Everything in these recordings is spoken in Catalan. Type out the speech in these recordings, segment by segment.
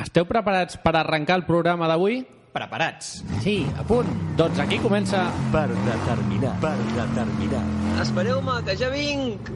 Esteu preparats per arrencar el programa d'avui? Preparats. Sí, a punt. Doncs aquí comença... Per determinar, per determinar. Espereu-me, que ja vinc!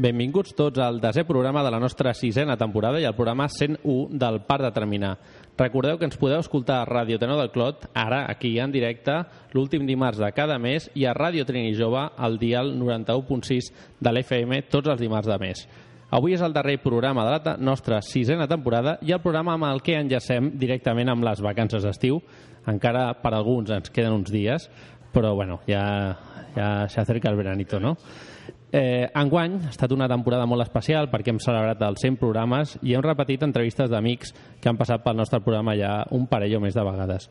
Benvinguts tots al desè programa de la nostra sisena temporada i al programa 101 del Parc de Terminar. Recordeu que ens podeu escoltar a Ràdio Tenor del Clot, ara, aquí en directe, l'últim dimarts de cada mes, i a Ràdio Trini Jove, al dial 91.6 de l'FM, tots els dimarts de mes. Avui és el darrer programa de la nostra sisena temporada i el programa amb el que enllacem directament amb les vacances d'estiu. Encara per alguns ens queden uns dies, però bueno, ja, ja s'acerca el veranito, no? Eh, enguany ha estat una temporada molt especial perquè hem celebrat els 100 programes i hem repetit entrevistes d'amics que han passat pel nostre programa ja un parell o més de vegades.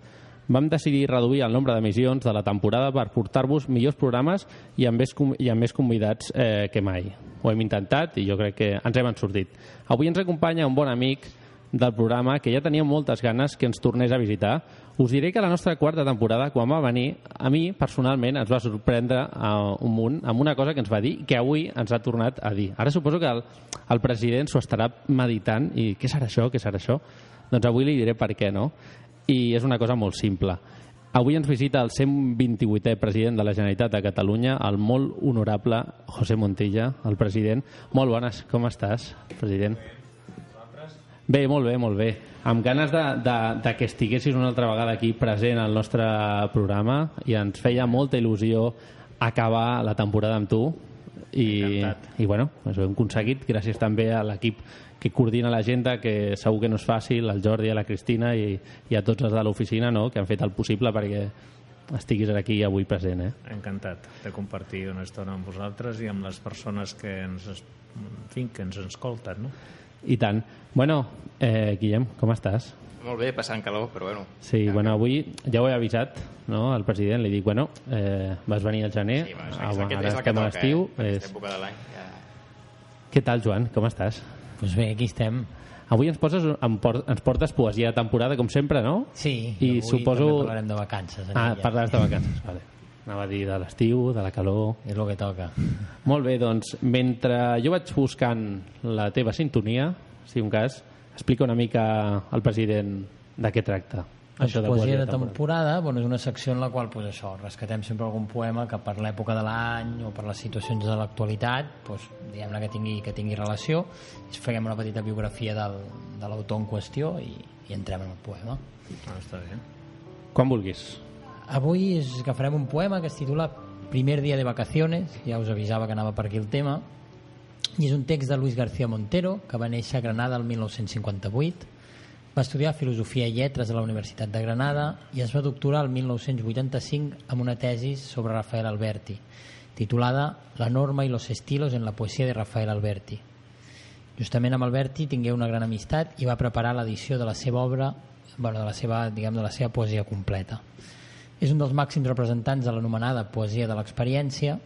Vam decidir reduir el nombre d'emissions de la temporada per portar-vos millors programes i amb més, i amb més convidats eh, que mai. Ho hem intentat i jo crec que ens hem sortit. Avui ens acompanya un bon amic del programa que ja tenia moltes ganes que ens tornés a visitar. Us diré que la nostra quarta temporada, quan va venir, a mi personalment ens va sorprendre uh, un munt amb una cosa que ens va dir que avui ens ha tornat a dir. Ara suposo que el, el president s'ho estarà meditant i què serà això, què serà això? Doncs avui li diré per què no. I és una cosa molt simple. Avui ens visita el 128è president de la Generalitat de Catalunya, el molt honorable José Montilla, el president. Molt bones, com estàs, president? Bé, molt bé, molt bé. Amb ganes de, de, de que estiguessis una altra vegada aquí present al nostre programa i ens feia molta il·lusió acabar la temporada amb tu i, i bueno, ho hem aconseguit gràcies també a l'equip que coordina l'agenda, que segur que no és fàcil, al Jordi, a la Cristina i, i a tots els de l'oficina no? que han fet el possible perquè estiguis aquí avui present. Eh? Encantat de compartir una estona amb vosaltres i amb les persones que ens, en fi, que ens escolten. No? I tant. Bueno, eh, Guillem, com estàs? Molt bé, passant calor, però bueno. Sí, ja, bueno, avui ja ho he avisat no, al president, li dic, bueno, eh, vas venir al gener, sí, bueno, ah, bueno, ara estem a l'estiu. Eh? És... època de l'any. Ja... Què tal, Joan? Com estàs? Doncs pues bé, aquí estem. Avui ens, poses, ens portes poesia de temporada, com sempre, no? Sí, I avui suposo... també parlarem de vacances. Ah, ja. parlaràs de vacances, vale. Anava a dir de l'estiu, de la calor... És el que toca. Molt bé, doncs, mentre jo vaig buscant la teva sintonia, si un cas, explica una mica al president de què tracta. Doncs això de poesia de temporada, temporada bueno, és una secció en la qual pues, això, rescatem sempre algun poema que per l'època de l'any o per les situacions de l'actualitat pues, diguem-ne que tingui, que tingui relació. I farem una petita biografia del, de l'autor en qüestió i, i entrem en el poema. Ah, està bé. Quan vulguis avui és, agafarem un poema que es titula Primer dia de vacaciones ja us avisava que anava per aquí el tema i és un text de Luis García Montero que va néixer a Granada el 1958 va estudiar Filosofia i Lletres a la Universitat de Granada i es va doctorar el 1985 amb una tesis sobre Rafael Alberti, titulada La norma i los estilos en la poesia de Rafael Alberti. Justament amb Alberti tingué una gran amistat i va preparar l'edició de la seva obra, bueno, de la seva, diguem, de la seva poesia completa. És un dels màxims representants de l'anomenada poesia de l'experiència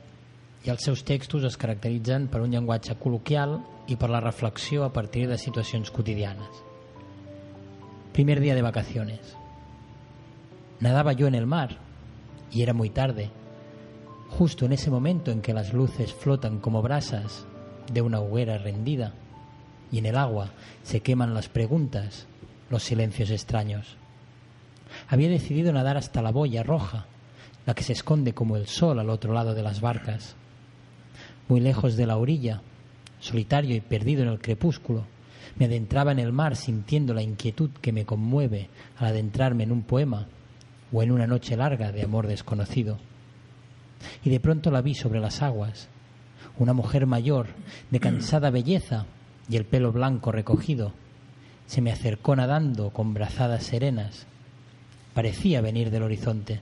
i els seus textos es caracteritzen per un llenguatge col·loquial i per la reflexió a partir de situacions quotidianes. Primer día de vacaciones. Nadaba yo en el mar y era muy tarde, justo en ese momento en que las luces flotan como brasas de una hoguera rendida y en el agua se queman las preguntas, los silencios extraños. Había decidido nadar hasta la boya roja, la que se esconde como el sol al otro lado de las barcas. Muy lejos de la orilla, solitario y perdido en el crepúsculo, me adentraba en el mar sintiendo la inquietud que me conmueve al adentrarme en un poema o en una noche larga de amor desconocido. Y de pronto la vi sobre las aguas, Una mujer mayor, de cansada belleza y el pelo blanco recogido, se me acercó nadando con brazadas serenas. Parecía venir del horizonte.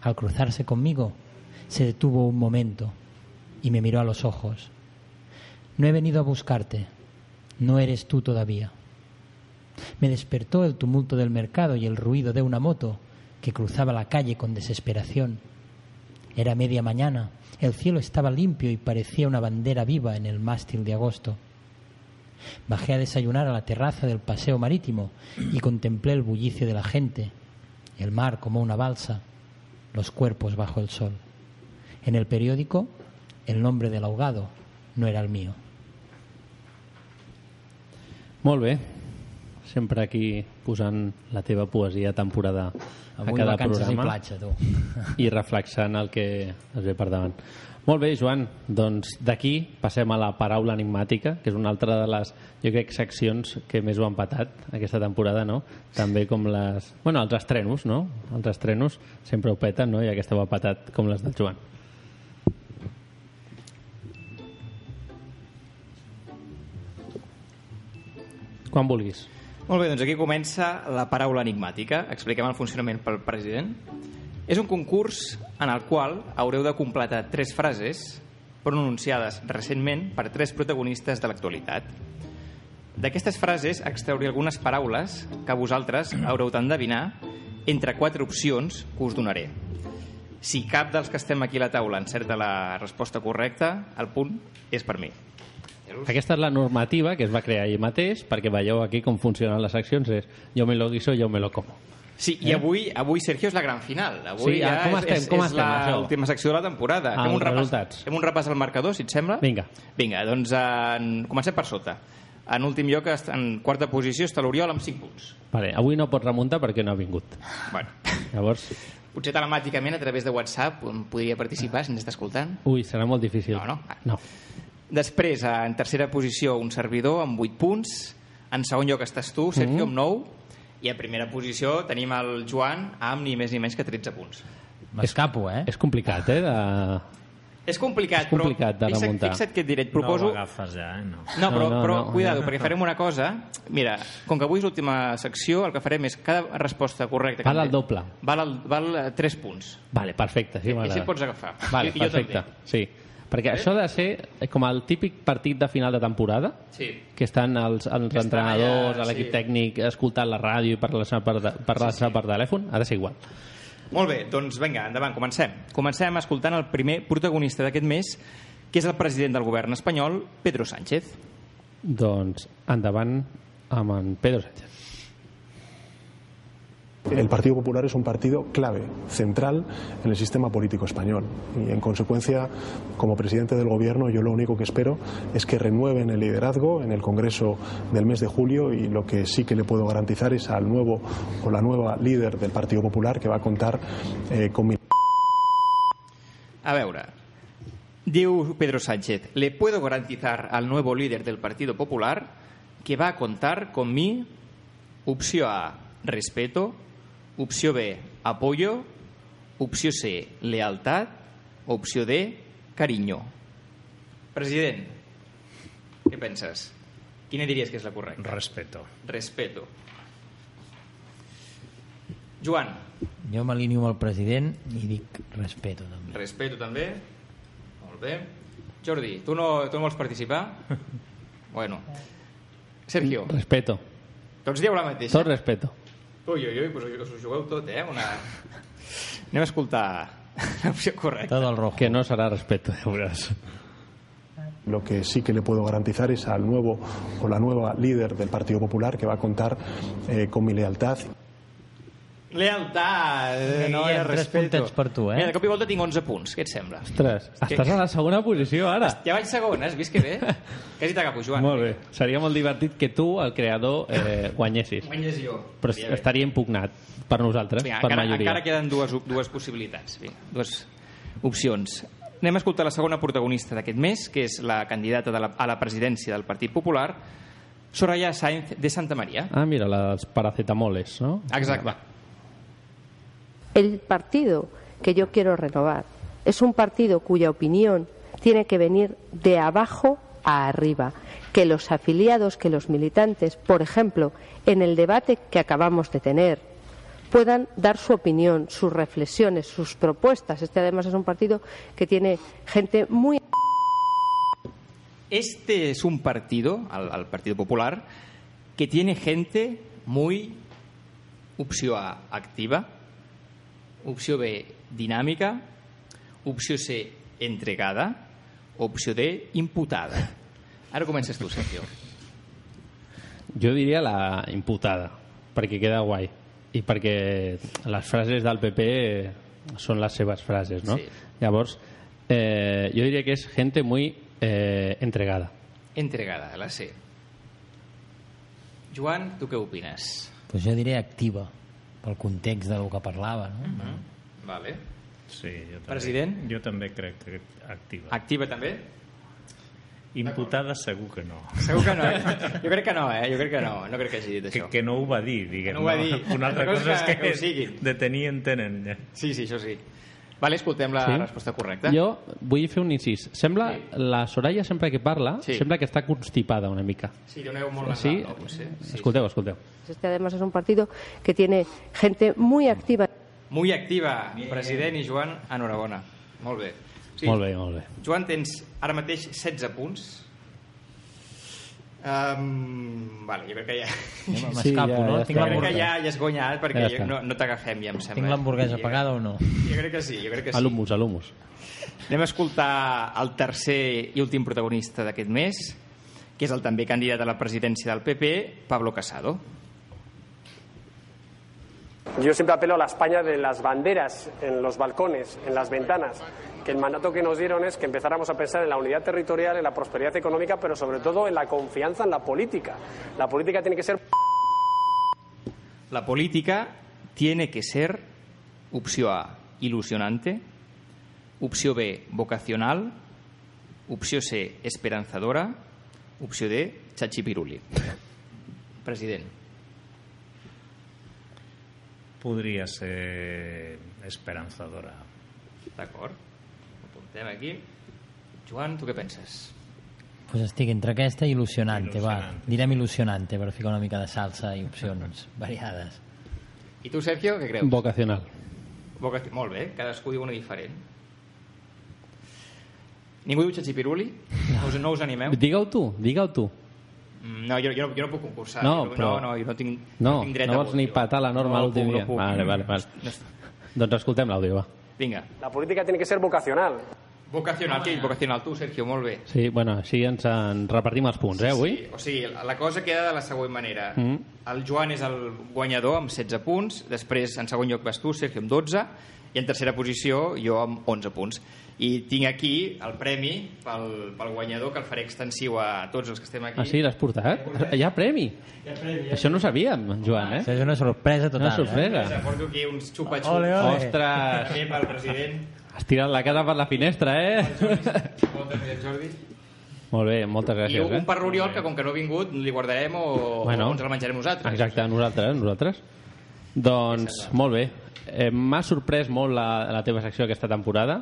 Al cruzarse conmigo, se detuvo un momento y me miró a los ojos. No he venido a buscarte, no eres tú todavía. Me despertó el tumulto del mercado y el ruido de una moto que cruzaba la calle con desesperación. Era media mañana, el cielo estaba limpio y parecía una bandera viva en el mástil de agosto. Bajé a desayunar a la terraza del paseo marítimo y contemplé el bullicio de la gente, el mar como una balsa, los cuerpos bajo el sol. En el periódico, el nombre del ahogado no era el mío. Molt bé. Sempre aquí posant la teva poesia temporada a Avui cada vacances i programa platja, tu. i reflexant el que es ve per davant. Molt bé, Joan. Doncs d'aquí passem a la paraula enigmàtica, que és una altra de les, jo crec, seccions que més ho han patat aquesta temporada, no? També com les... Bueno, els estrenos, no? Els estrenos sempre ho peten, no? I aquesta ho ha patat com les del Joan. Quan vulguis. Molt bé, doncs aquí comença la paraula enigmàtica. Expliquem el funcionament pel president. És un concurs en el qual haureu de completar tres frases pronunciades recentment per tres protagonistes de l'actualitat. D'aquestes frases extrauré algunes paraules que vosaltres haureu d'endevinar entre quatre opcions que us donaré. Si cap dels que estem aquí a la taula encerta la resposta correcta, el punt és per mi. Aquesta és la normativa que es va crear ahir mateix perquè veieu aquí com funcionen les seccions és jo me lo guiso, jo me lo como. Sí, i avui, avui Sergio, és la gran final. Avui Sí, ja com és, estem? és, Com és estem, això? l'última secció de la temporada. Ah, fem, un repàs, resultats. fem un repàs al marcador, si et sembla? Vinga. Vinga, doncs en... comencem per sota. En últim lloc, en quarta posició, està l'Oriol amb 5 punts. Vale, avui no pot remuntar perquè no ha vingut. Bueno, Llavors, potser telemàticament a través de WhatsApp podria participar si ens està escoltant. ui, serà molt difícil. No, no. No. Després, en tercera posició, un servidor amb 8 punts. En segon lloc estàs tu, Sergio, Mhm. amb 9. I a primera posició tenim el Joan amb ni més ni menys que 13 punts. M'escapo, eh? És complicat, eh? De... És complicat, És complicat de però fixa't, remuntar. fixa't què et diré. Et proposo... No l'agafes ja, eh? No. No, però, No, no, però no. cuidado, perquè farem una cosa. Mira, com que avui és l'última secció, el que farem és cada resposta correcta... que Val el doble. Val, el, val 3 punts. Vale, perfecte. Sí, I m'agrada. així et pots agafar. Vale, i perfecte. Jo també. Sí. Perquè això ha de ser com el típic partit de final de temporada, Sí. que estan els, els Que entrenadors, allà, l'equip sí. tècnic, escoltant la ràdio i parlant per, parlant sí, sí. per telèfon, ha de ser igual. Molt bé, doncs vinga, endavant, comencem. Comencem escoltant el primer protagonista d'aquest mes, que és el president del govern espanyol, Pedro Sánchez. Doncs endavant amb en Pedro Sánchez. El Partido Popular es un partido clave, central en el sistema político español. Y en consecuencia, como presidente del Gobierno, yo lo único que espero es que renueven el liderazgo en el Congreso del mes de julio y lo que sí que le puedo garantizar es al nuevo o la nueva líder del Partido Popular que va a contar eh, con mi A veure, diu Pedro Sánchez, le puedo garantizar al nuevo líder del Partido Popular que va a contar con mi opció A, respeto, opció B, apoyo, opció C, lealtad, opció D, cariño. President, què penses? Quina diries que és la correcta? Respeto. Respeto. Joan, Jo m'alineo amb el president i dic respeto, també. Respeto també. Molt bé. Jordi, tu no, tu no vols participar? Bueno. Sergio, Respeto. tots dieu la mateixa? Tot respeto. Ui, ui, ui, pues us ho jugueu tot, eh? Una... Anem a escoltar l'opció correcta. Todo el rojo. Que no serà respeto, veuràs. Lo que sí que le puedo garantizar es al nuevo o la nueva líder del Partido Popular que va a contar eh, con mi lealtad Lealtat, Guillem, no era tres respeto. puntets per tu, eh? Mira, de cop i volta tinc 11 punts, què et sembla? Ostres, estàs a la segona posició ara. Ja vaig segon, has vist que bé? Quasi t'agafo, Joan. Molt bé. Seria molt divertit que tu, el creador, eh, guanyessis. Guanyes jo. Però Estaria bé. impugnat per nosaltres, Vinga, per encara, majoria. encara queden dues, dues possibilitats, Vinga, dues opcions. Anem a escoltar la segona protagonista d'aquest mes, que és la candidata de la, a la presidència del Partit Popular, Soraya Sáenz de Santa María. Ah, mira, les paracetamoles, no? Exacte. El partido que yo quiero renovar es un partido cuya opinión tiene que venir de abajo a arriba, que los afiliados, que los militantes, por ejemplo, en el debate que acabamos de tener, puedan dar su opinión, sus reflexiones, sus propuestas. Este además es un partido que tiene gente muy Este es un partido, al, Partido Popular, que tiene gente muy opció A, activa, opció B, dinàmica, opció C, entregada, opció D, imputada. Ara comences tu, Sergio. Jo diria la imputada, perquè queda guai. I perquè les frases del PP són les seves frases, no? Sí. Llavors, eh, jo diria que és gente muy eh, entregada. Entregada, la C. Joan, tu què opines? Pues jo diré activa, pel context del que parlava. No? Mm. Vale. Sí, jo també, President? Jo també crec que activa. Activa també? Imputada segur que no. Segur que no, eh? Jo crec que no, eh? Jo crec que no. No crec que hagi dit Que, això. que no ho va dir, diguem. No ho va dir. Una altra Altra cosa és que, que ho siguin. de tenir en tenen. Ja. Sí, sí, això sí. Vale, escoltem la Sí? resposta correcta. Jo vull fer un incís. Sembla, la Soraya sempre que parla, Sí. sembla que està constipada una mica. Sí, veu molt Sí? no? Potser. Sí, Escolteu, escolteu. Este además es un partido que tiene gente muy activa. Muy activa, president i Joan, enhorabona. Molt bé. Sí. Molt bé, molt bé. Joan, tens ara mateix 16 punts. Um, vale, jo crec que ja... Sí, M'escapo, ja- no? ja Tinc Jo crec que ja, ja has guanyat perquè Ja no, no t'agafem, ja em sembla. tinc l'hamburguesa pagada o no? Jo crec que sí, jo crec que sí. l'humus, a l'humus. Anem a escoltar el tercer i últim protagonista d'aquest mes, que és el també candidat a la presidència del PP, Pablo Casado. Yo siempre apelo a la España de las banderas en los balcones, en las ventanas, que el mandato que nos dieron es que empezáramos a pensar en la unidad territorial, en la prosperidad económica, pero sobre todo en la confianza en la política. La política tiene que ser La política tiene que ser, opció A, ilusionante, opció B, vocacional, opció C, esperanzadora, opció D, xachipiruli. President. Podria ser esperanzadora. D'acord. Ho apuntem aquí. Joan, tu què penses? Pues estic entre aquesta i il·lusionante, va. Il·lusionante. Direm il·lusionante per ficar una mica de salsa i opcions variades. I tu, Sergio, què creus? Vocacional. Vocaci- Molt bé, cadascú diu una diferent. Ningú diu xachipiruli? No us, no us animeu? Digue-ho tu, digue-ho tu. Mm, No, jo, jo, no, jo no puc concursar. No, però- no, no, jo no tinc, No, tinc dret no a vols vot, ni patar la norma no, l'últim puc, dia. No puc. Vale, vale, vale. No, no. Doncs escoltem l'àudio, va. Vinga. la política tiene que ser vocacional. Vocacional, què? Vocacional, tu, Sergio, molt bé. Sí, bueno, així ens en repartim els punts, eh, avui? Sí, o sigui, la cosa queda de la següent manera. Mm. El Joan és el guanyador amb 16 punts, després en segon lloc vas tu, Sergio, amb 12, i en tercera posició jo amb 11 punts. I tinc aquí el premi pel, pel guanyador que el faré extensiu a tots els que estem aquí. Ah, sí, l'has portat? Hi ha premi? Això no ho sabíem, Joan, eh? Això és una sorpresa total. Una sorpresa. Eh? Porto aquí uns xupa-xups. Ole, ole. Ostres, També pel president. has tirat la casa per la finestra, eh? Moltes gràcies, Jordi. Molt bé, moltes I gràcies. un Eh? per l'Oriol, que com que no ha vingut, li guardarem o, Bueno. o ens el menjarem nosaltres. Exacte, nosaltres, nosaltres. Doncs, molt bé. Eh, M'ha sorprès molt la, la teva secció aquesta temporada.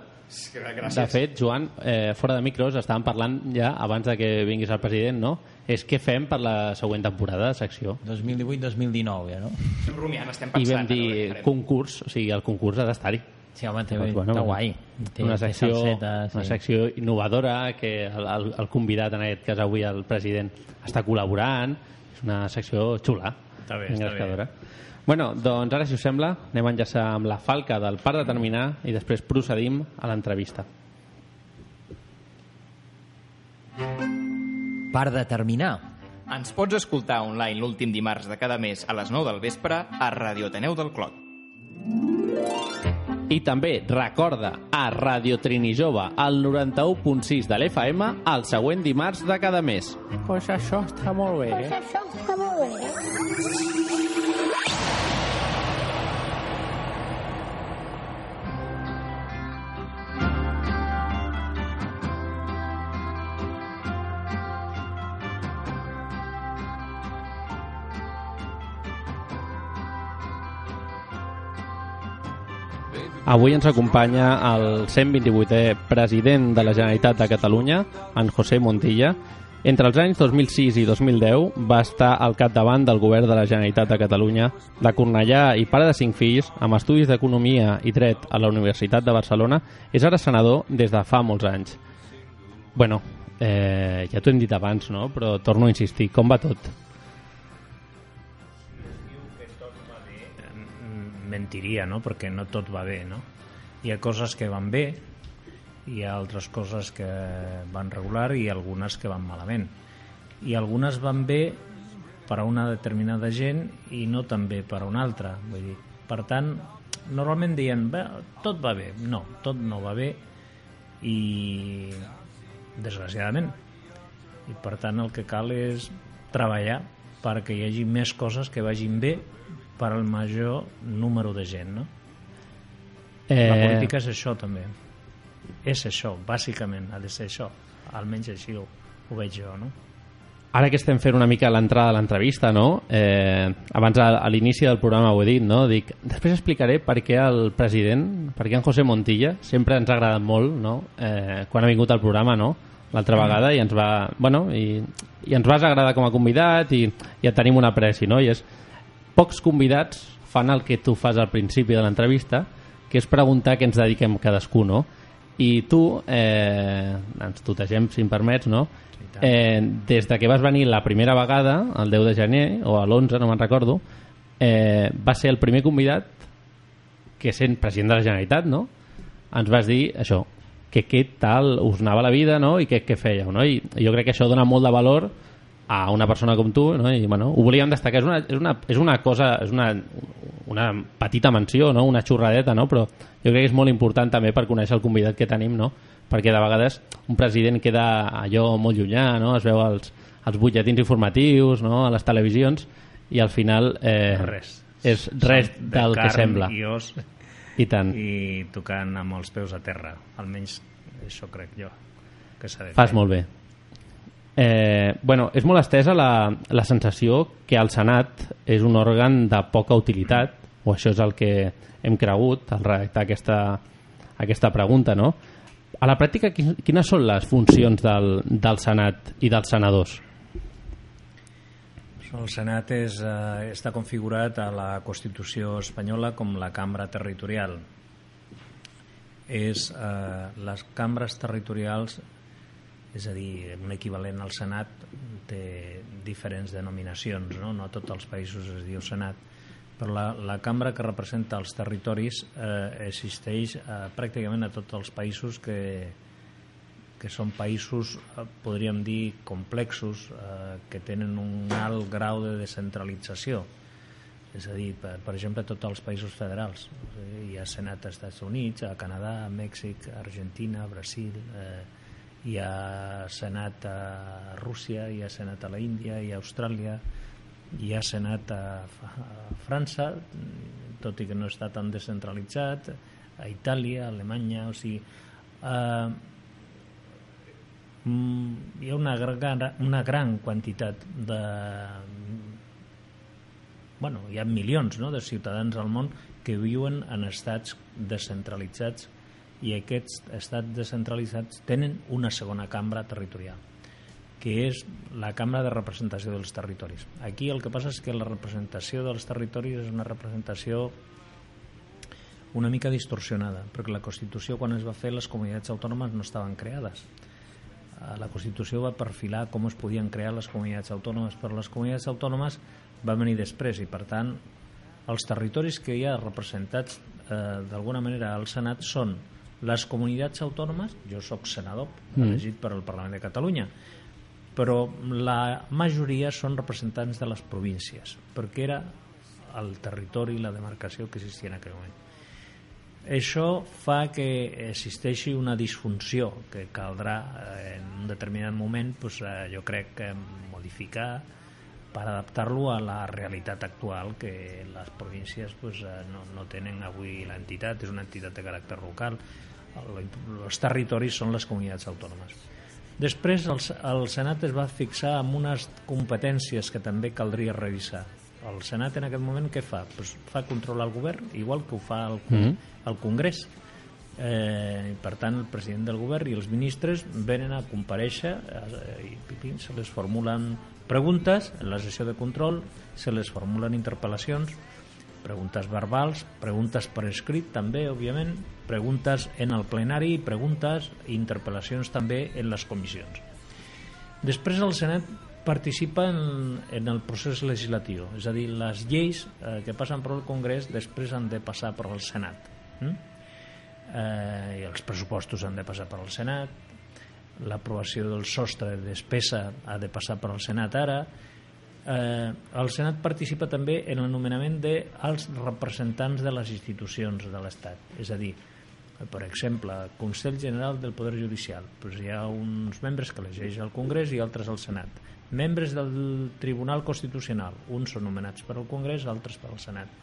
Gràcies. De fet, Joan, eh, fora de micros, estàvem parlant ja abans de que vinguis el president, no? És què fem per la següent temporada de secció. 2018-2019, ja, no? Estem rumiant, estem I pensant. vam veure què dir farem. concurs, o sigui, el concurs ha d'estar-hi. Sí, home, té, Doncs, bueno, està guai. Té, una té secció, salseta, sí. una secció innovadora que el, el, el convidat, en aquest cas avui el president, està col·laborant. És una secció xula, Està bé, està engrescadora. Bueno, doncs ara, si us sembla, anem a enllaçar amb la falca del par de terminar i després procedim a l'entrevista. Per determinar. Ens pots escoltar online l'últim dimarts de cada mes a les 9 del vespre a Radio Ateneu del Clot. I també recorda a Radio Trini Jove al 91.6 de l'FM el següent dimarts de cada mes. Pues això està molt bé, eh? Baby, Avui ens acompanya el 128è president de la Generalitat de Catalunya, en José Montilla. Entre els anys 2006 i 2010 va estar al capdavant del govern de la Generalitat de Catalunya, de Cornellà i pare de cinc fills, amb estudis d'Economia i Dret a la Universitat de Barcelona, és ara senador des de fa molts anys. Bueno, eh, ja t'ho hem dit abans, no? però torno a insistir, com va tot? Mentiria, no? perquè no tot va bé. No? Hi ha coses que van bé, hi ha altres coses que van regular i algunes que van malament. I algunes van bé per a una determinada gent i no tan bé per a una altra. Vull dir, per tant, normalment bé, tot va bé. No, tot no va bé i desgraciadament. I per tant el que cal és treballar perquè hi hagi més coses que vagin bé per al major número de gent, no? Eh... La política és això també. És això, bàsicament, ha de ser això. Almenys així ho, ho veig jo, no? Ara que estem fent una mica l'entrada de l'entrevista, no? Eh, abans a, a l'inici del programa ho he dit, no? Dic, després explicaré per què el president, per què en José Montilla, sempre ens ha agradat molt, no? Eh, quan ha vingut al programa, no? L'altra vegada i ens va, bueno, i, i ens vas agradar com a convidat i, i et tenim una preci, no? I és, pocs convidats fan el que tu fas al principi de l'entrevista, que és preguntar què ens dediquem cadascú, no? I tu, eh, ens tutegem, si em permets, no? Eh, des de que vas venir la primera vegada, el 10 de gener, o a l'11, no me'n recordo, eh, va ser el primer convidat que sent president de la Generalitat, no? Ens vas dir això, que què tal us anava la vida, no? I què, què fèieu, no? I jo crec que això dona molt de valor a una persona com tu no? i bueno, ho volíem destacar és una, és una, és una cosa és una, una petita menció no? una xurradeta no? però jo crec que és molt important també per conèixer el convidat que tenim no? perquè de vegades un president queda allò molt llunyà no? es veu els, els butlletins informatius no? a les televisions i al final eh, res. és res Són de del que carn sembla i os i tant i tocant amb els peus a terra almenys això crec jo que s'ha de Fas fer. molt bé. Eh, bueno, és molt estesa la, la sensació que el Senat és un òrgan de poca utilitat, o això és el que hem cregut al redactar aquesta, aquesta pregunta, no? A la pràctica, quin- quines són les funcions del, del Senat i dels senadors? El Senat és, eh, està configurat a la Constitució espanyola com la cambra territorial. És, eh, les cambres territorials, és a dir, un equivalent al Senat, té diferents denominacions, no? no tots els països es diu Senat, però la, la cambra que representa els territoris eh, existeix eh, pràcticament a tots els països que, que són països, eh, podríem dir, complexos, eh, que tenen un alt grau de descentralització. És a dir, per, per exemple, tots els països federals. Eh, Hi ha Senat als Estats Units, a Canadà, a Mèxic, a Argentina, a Brasil, eh, hi ha Senat a Rússia, hi ha Senat a la Índia, hi ha Austràlia, hi ha Senat a, a França, tot i que no està tan descentralitzat, a Itàlia, a Alemanya, o sigui... Eh, mm, hi ha una gran, una gran quantitat de bueno, hi ha milions no, de ciutadans al món que viuen en estats descentralitzats i aquests estats descentralitzats tenen una segona cambra territorial que és la cambra de representació dels territoris. Aquí el que passa és que la representació dels territoris és una representació una mica distorsionada, perquè la Constitució quan es va fer les comunitats autònomes no estaven creades. Eh, La Constitució va perfilar com es podien crear les comunitats autònomes, però les comunitats autònomes van venir després i, per tant, els territoris que hi ha representats eh, d'alguna manera al Senat són les comunitats autònomes, jo sóc senador Mm. elegit per al Parlament de Catalunya, però la majoria són representants de les províncies, perquè era el territori i la demarcació que existia en aquell moment. Això fa que existeixi una disfunció que caldrà eh, en un determinat moment doncs, eh, jo crec que modificar per adaptar-lo a la realitat actual que les províncies doncs, eh, no, no tenen avui l'entitat, és una entitat de caràcter local el- els territoris són les comunitats autònomes després el, el Senat es va fixar amb unes competències que també caldria revisar el Senat en aquest moment què fa? Pues fa controlar el govern, igual que ho fa el, Mhm. el Congrés. Eh, per tant, el president del govern i els ministres venen a compareixer eh, i pipin, se les formulen preguntes en la sessió de control, se les formulen interpel·lacions, preguntes verbals, preguntes per escrit també, òbviament, preguntes en el plenari, preguntes i interpel·lacions també en les comissions. Després el Senat participa en, en el procés legislatiu, és a dir, les lleis eh, que passen per el Congrés després han de passar per al Senat. Mm? Eh, I els pressupostos han de passar per al Senat, l'aprovació del sostre de despesa ha de passar per al Senat ara, eh, el Senat participa també en el nomenament dels representants de les institucions de l'Estat, és a dir, per exemple, Consell General del Poder Judicial, doncs hi ha uns membres que elegeix el Congrés i altres al Senat. Membres del Tribunal Constitucional, uns són nomenats per al Congrés, altres per al Senat.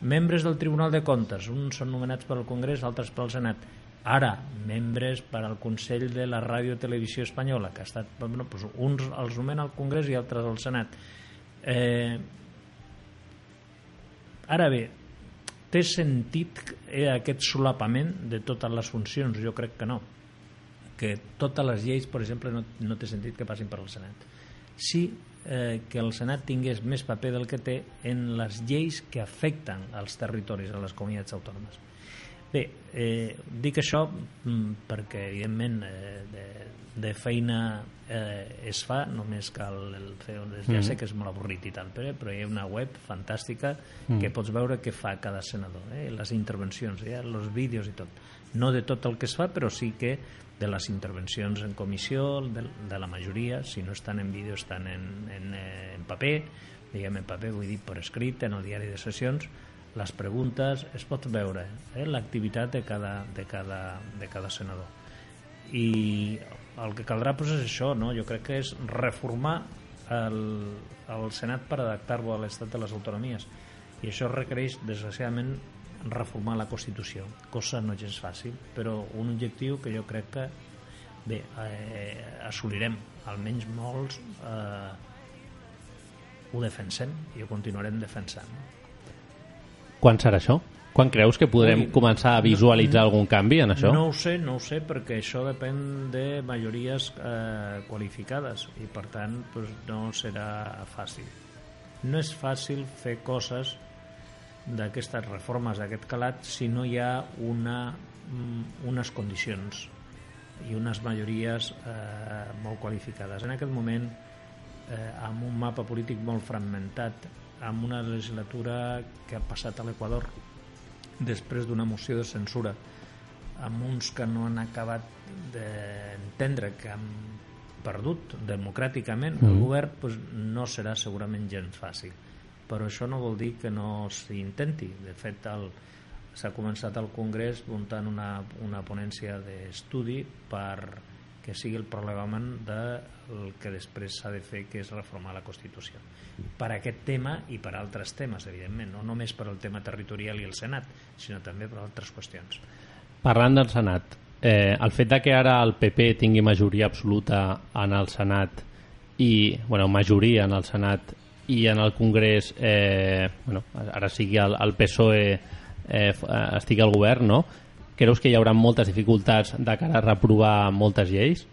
Membres del Tribunal de Comptes, uns són nomenats per al Congrés, altres per al Senat. Ara, membres per al Consell de la Ràdio i Televisió Espanyola, que ha estat, bueno, doncs uns els nomena al Congrés i altres al Senat. Eh, ara bé, té sentit eh, aquest solapament de totes les funcions? Jo crec que no. Que totes les lleis, per exemple, no, no té sentit que passin per al Senat. Sí eh, que el Senat tingués més paper del que té en les lleis que afecten als territoris, a les comunitats autònomes. Bé, eh, dic això mm, perquè, evidentment, eh, de, de feina eh, es fa, només cal el fer... Ja Mhm. sé que és molt avorrit i tal, però, però hi ha una web fantàstica Mm. que pots veure què fa cada senador, eh? les intervencions, eh? els vídeos i tot. No de tot el que es fa, però sí que de les intervencions en comissió, de, de la majoria, si no estan en vídeo estan en, en, eh, en paper, diguem en paper, vull dir per escrit, en el diari de sessions, les preguntes, es pot veure eh, l'activitat de cada, de, cada, de cada senador. I el que caldrà pues, és això, no? jo crec que és reformar el, el Senat per adaptar-lo a l'estat de les autonomies i això requereix, desgraciadament, reformar la Constitució, cosa no gens fàcil, però un objectiu que jo crec que bé, eh, assolirem, almenys molts eh, ho defensem i ho continuarem defensant. Quan serà això? Quan creus que podrem Ui, començar a visualitzar algun canvi en això? No ho sé, no ho sé, perquè això depèn de majories eh, qualificades i per tant doncs, no serà fàcil. No és fàcil fer coses d'aquestes reformes d'aquest calat si no hi ha una, mm, unes condicions i unes majories eh, molt qualificades. En aquest moment, eh, amb un mapa polític molt fragmentat, amb una legislatura que ha passat a l'Equador després d'una moció de censura amb uns que no han acabat d'entendre que han perdut democràticament el Mhm. govern pues, no serà segurament gens fàcil però això no vol dir que no s'intenti. De fet s'ha començat al Congrés muntant una, una ponència d'estudi per que sigui el problema del que després s'ha de fer que és reformar la Constitució. Per aquest tema i per altres temes evidentment, no només per el tema territorial i el Senat sinó també per altres qüestions. Parlant del Senat, eh, el fet de que ara el PP tingui majoria absoluta en el Senat i, bueno, majoria en el Senat i en el Congrés eh, bueno, ara sigui el, el PSOE eh, eh, estigui al govern, no? Creus que hi haurà moltes dificultats de cara a reprovar moltes lleis?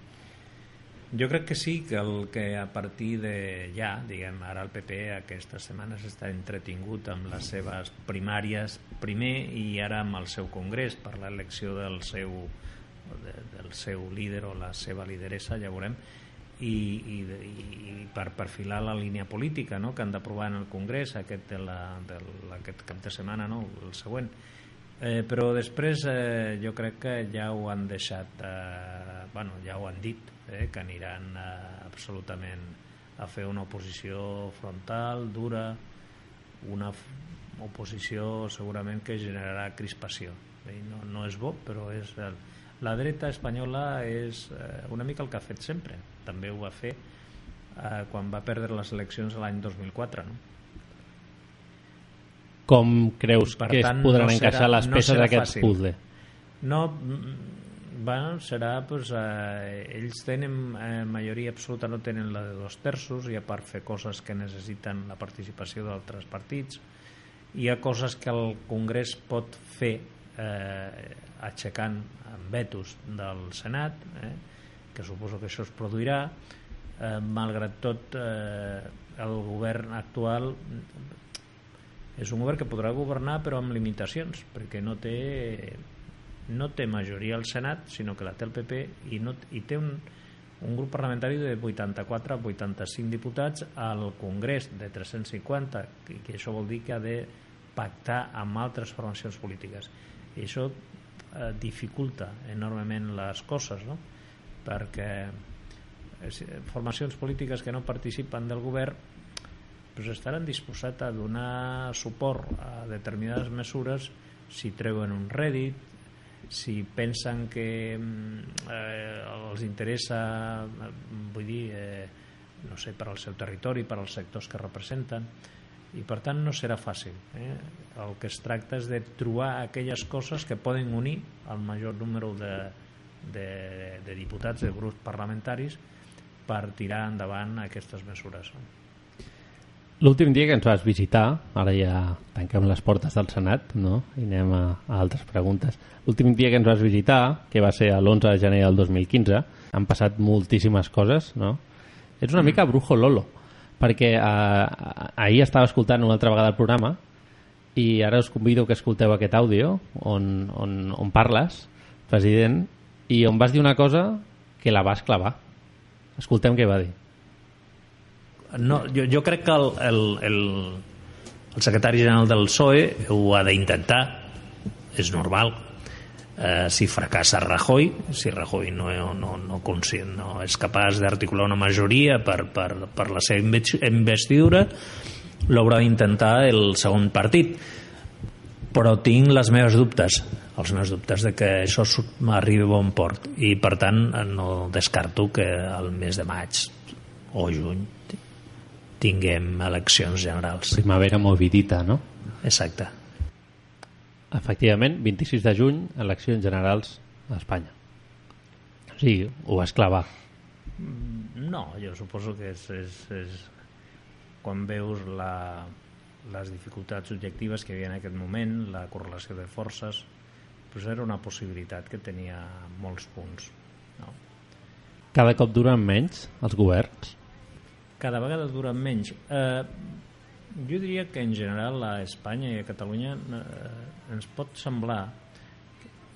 Jo crec que sí, que el que a partir de ja, diguem, ara el PP aquestes setmanes està entretingut amb les seves primàries primer i ara amb el seu congrés per l'elecció del seu de, del seu líder o la seva lideressa, ja veurem i, i, i per perfilar la línia política no? que han d'aprovar en el Congrés aquest, de la, del, aquest cap de setmana, no? el següent eh, però després eh, jo crec que ja ho han deixat eh, bueno, ja ho han dit eh, que aniran eh, absolutament a fer una oposició frontal, dura una oposició segurament que generarà crispació eh, no, no és bo però és el, la dreta espanyola és eh, una mica el que ha fet sempre també ho va fer eh, quan va perdre les eleccions l'any 2004 no? Com creus Per que tant, es podran no serà- encaixar les no peces serà d'aquest puzzle? No, mm, bueno, serà, pues, eh, ells tenen eh, majoria absoluta, no tenen la de dos terços, i a part fer coses que necessiten la participació d'altres partits. Hi ha coses que el Congrés pot fer eh, aixecant vetos del Senat, eh, que suposo que això es produirà. Eh, malgrat tot, eh, el govern actual és un govern que podrà governar però amb limitacions, perquè no té no té majoria al Senat, sinó que la té el PP i, no, i té un, un grup parlamentari de 84 a 85 diputats al Congrés de 350, i que això vol dir que ha de pactar amb altres formacions polítiques. I això eh, dificulta enormement les coses, no? Perquè eh, formacions polítiques que no participen del govern pues estaran disposats a donar suport a determinades mesures si treuen un rèdit, si pensen que mm, eh, els interessa vull dir eh, no sé, per al seu territori, per als sectors que representen i per tant no serà fàcil eh? el que es tracta és de trobar aquelles coses que poden unir el major número de, de, de diputats de grups parlamentaris per tirar endavant aquestes mesures L'últim dia que ens vas visitar, ara ja tanquem les portes del Senat no? i anem a, a altres preguntes. L'últim dia que ens vas visitar, que va ser l'11 de gener del 2015, han passat moltíssimes coses, no? Ets una mm. mica brujo lolo, perquè eh, ahir estava escoltant una altra vegada el programa i ara us convido que escolteu aquest àudio on, on, on parles, president, i on vas dir una cosa que la vas clavar. Escoltem què va dir. No, jo, jo crec que el, el, el, el secretari general del PSOE ho ha d'intentar. És normal. Eh, si fracassa Rajoy si Rajoy no, no, no, conscient, no és capaç d'articular una majoria per, per, per la seva investidura l'haurà d'intentar el segon partit. Però tinc les meves dubtes els meus dubtes de que això arribi a bon port i per tant no descarto que el mes de maig o juny tinguem eleccions generals. Primavera movidita, no? Exacte. Efectivament, 26 de juny, eleccions generals a Espanya. O sigui, ho vas clavar. Mm, no, jo suposo que és, és, és quan veus la, les dificultats objectives que hi havia en aquest moment, la correlació de forces, doncs era una possibilitat que tenia molts punts. No? Cada cop duren menys els governs? cada vegada duren menys. Eh, jo diria que en general a Espanya i a Catalunya eh, ens pot semblar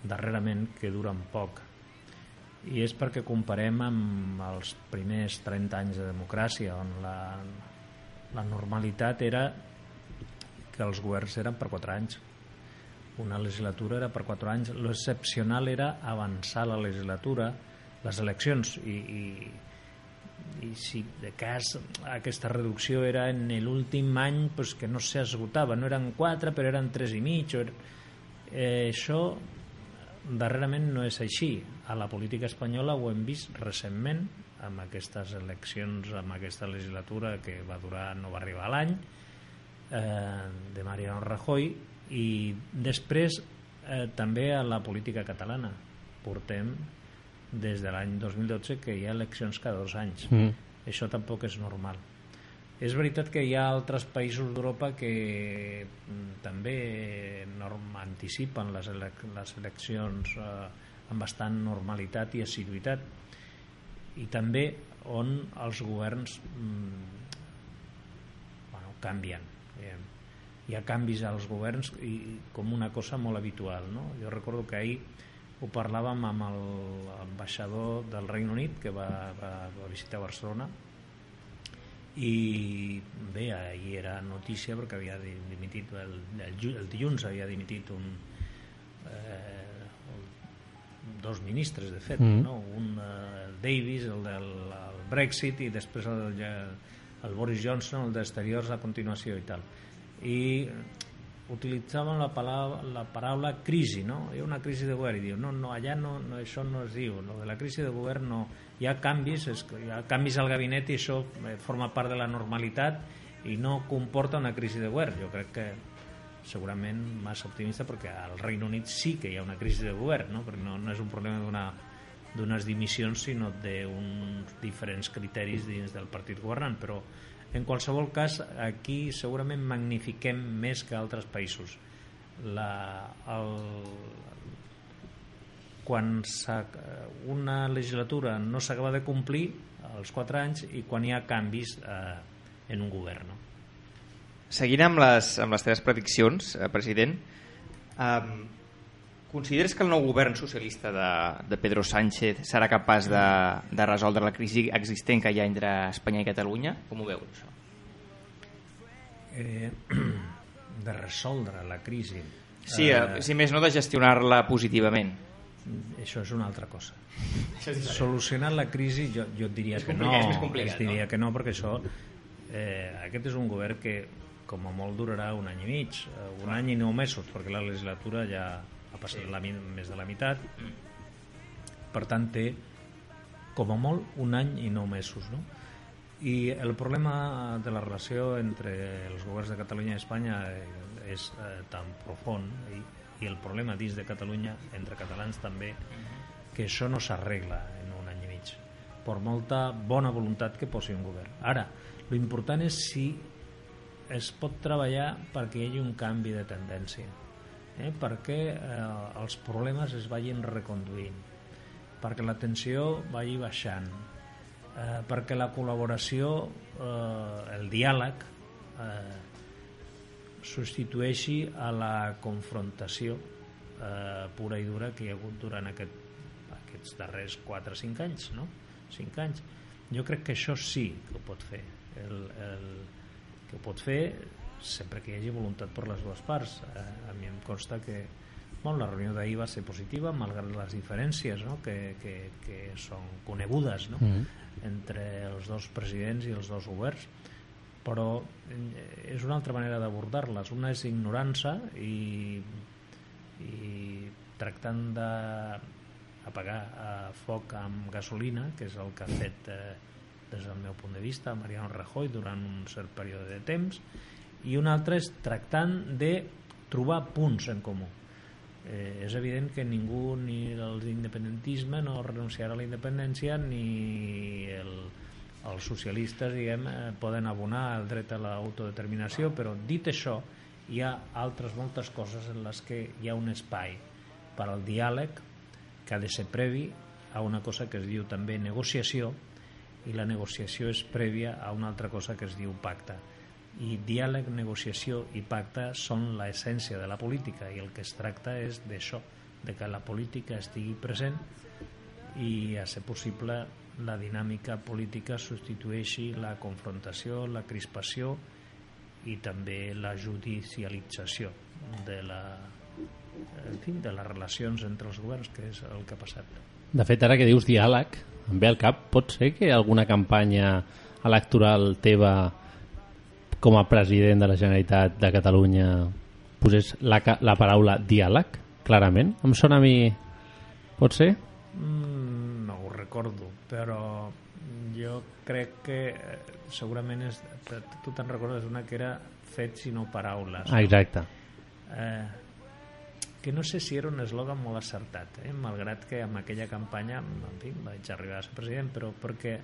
darrerament que duren poc i és perquè comparem amb els primers 30 anys de democràcia on la, la normalitat era que els governs eren per 4 anys una legislatura era per 4 anys. L'excepcional era avançar la legislatura les eleccions i, i i si de cas aquesta reducció era en l'últim any pues, que no s'esgotava, no eren 4 però eren 3 i mig o era... eh, això darrerament no és així. A la política espanyola ho hem vist recentment amb aquestes eleccions amb aquesta legislatura que va durar, no va arribar a l'any eh, de Mariano Rajoy i després eh, també a la política catalana portem des de l'any 2012 que hi ha eleccions cada dos anys. Mm. Això tampoc és normal. És veritat que hi ha altres països d'Europa que mm, també norm, anticipen les, ele les eleccions eh, amb bastant normalitat i assiduïtat i també on els governs mm, bueno, canvien. Eh, hi ha canvis als governs i, com una cosa molt habitual. No? Jo recordo que ahir ho parlàvem amb l'ambaixador del Regne Unit que va, va, va visitar Barcelona i bé, ahir era notícia perquè havia dimitit el, el, el dilluns havia dimitit un eh, dos ministres de fet, mm. no? un eh, Davis, el del el Brexit i després el, el Boris Johnson, el d'Exteriors a continuació i tal i utilitzaven la paraula, la paraula crisi, no? Hi ha una crisi de govern i diu, no, no, allà no, no, això no es diu, lo de la crisi de govern no, hi ha canvis, és, hi ha canvis al gabinet i això eh, forma part de la normalitat i no comporta una crisi de govern. Jo crec que segurament massa optimista perquè al Regne Unit sí que hi ha una crisi de govern, no? perquè no, no és un problema d'una d'unes dimissions sinó d'uns diferents criteris dins del partit governant però en qualsevol cas aquí segurament magnifiquem més que altres països la, el, quan una legislatura no s'acaba de complir als 4 anys i quan hi ha canvis eh, en un govern no? Seguint amb les, amb les teves prediccions, eh, president, eh, consideres que el nou govern socialista de, de Pedro Sánchez serà capaç de, de resoldre la crisi existent que hi ha entre Espanya i Catalunya? Com ho veus, això? Eh, de resoldre la crisi... Sí, eh, si més no, de gestionar-la positivament. Això és una altra cosa. Solucionar la crisi jo, jo et diria és que no. És més es diria no? que no, perquè això... Eh, aquest és un govern que com a molt durarà un any i mig, eh, un any i nou mesos, perquè la legislatura ja ha passat la, mi- més de la meitat. Per tant, té com a molt un any i nou mesos, no? I el problema de la relació entre els governs de Catalunya i Espanya eh, és eh, tan profund i, i el problema dins de Catalunya entre catalans també que això no s'arregla en un any i mig per molta bona voluntat que posi un govern. Ara, lo important és si es pot treballar perquè hi hagi un canvi de tendència, eh? perquè eh, els problemes es vagin reconduint, perquè la tensió vagi baixant, eh, perquè la col·laboració, eh, el diàleg, eh, substitueixi a la confrontació eh, pura i dura que hi ha hagut durant aquest, aquests darrers 4 o 5 anys, no? 5 anys. Jo crec que això sí que ho pot fer. El, el, que ho pot fer sempre que hi hagi voluntat per les dues parts. Eh, a mi em consta que bon, la reunió d'ahir va ser positiva, malgrat les diferències no? que, que, que són conegudes no? Mhm. entre els dos presidents i els dos governs però eh, és una altra manera d'abordar-les una és ignorança i, i tractant de apagar a foc amb gasolina que és el que ha fet eh, des del meu punt de vista Mariano Rajoy durant un cert període de temps i un altre és tractant de trobar punts en comú. Eh, és evident que ningú ni l'independentisme no renunciarà a la independència ni el, els socialistes diguem, eh, poden abonar el dret a l'autodeterminació però dit això hi ha altres moltes coses en les que hi ha un espai per al diàleg que ha de ser previ a una cosa que es diu també negociació i la negociació és prèvia a una altra cosa que es diu pacte i diàleg, negociació i pacte són l'essència de la política i el que es tracta és d'això de que la política estigui present i a ser possible la dinàmica política substitueixi la confrontació, la crispació i també la judicialització de la en fi, de les relacions entre els governs que és el que ha passat. De fet, ara que dius diàleg, em ve al cap, pot ser que alguna campanya electoral teva com a president de la Generalitat de Catalunya posés la, la paraula diàleg, clarament? Em sona a mi... Pot ser? Mm, no ho recordo, però jo crec que eh, segurament és, tu te'n recordes una que era fets i no paraules. Ah, exacte. Eh, que no sé si era un eslògan molt acertat, eh? malgrat que amb aquella campanya en fi, vaig arribar a ser president, però perquè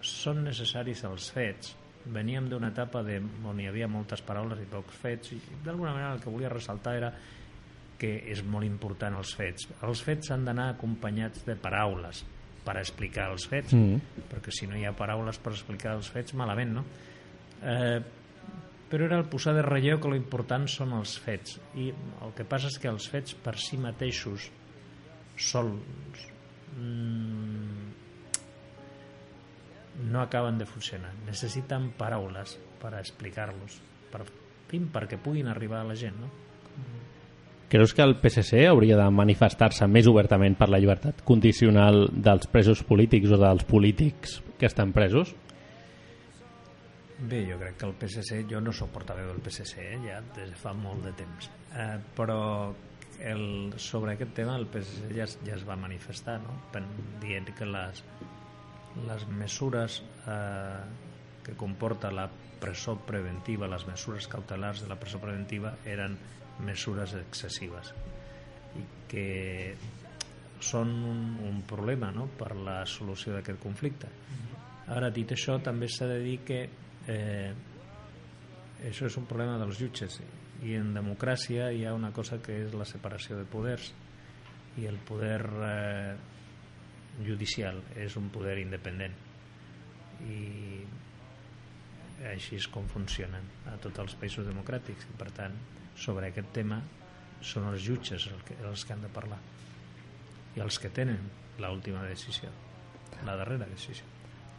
són necessaris els fets. Veníem d'una etapa de, on hi havia moltes paraules i pocs fets i d'alguna manera el que volia ressaltar era que és molt important els fets. Els fets han d'anar acompanyats de paraules per explicar els fets, Mm. perquè si no hi ha paraules per explicar els fets, malament, no? Eh, però era el posar de relleu que l'important són els fets i el que passa és que els fets per si mateixos sols mm, no acaben de funcionar necessiten paraules per explicar-los per, perquè puguin arribar a la gent no? Creus que el PSC hauria de manifestar-se més obertament per la llibertat condicional dels presos polítics o dels polítics que estan presos? Bé, jo crec que el PSC, jo no sóc portaveu del PSC, eh, ja des de fa molt de temps, eh, però el, sobre aquest tema el PSC ja, ja es va manifestar, no? Dient que les, les mesures eh, que comporta la presó preventiva, les mesures cautelars de la presó preventiva eren mesures excessives i que són un, un problema no? per la solució d'aquest conflicte. Ara, dit això, també s'ha de dir que eh, això és un problema dels jutges i en democràcia hi ha una cosa que és la separació de poders i el poder eh, judicial és un poder independent. I així és com funcionen a tots els països democràtics. I per tant sobre aquest tema són els jutges els que, han de parlar i els que tenen l'última decisió la darrera decisió.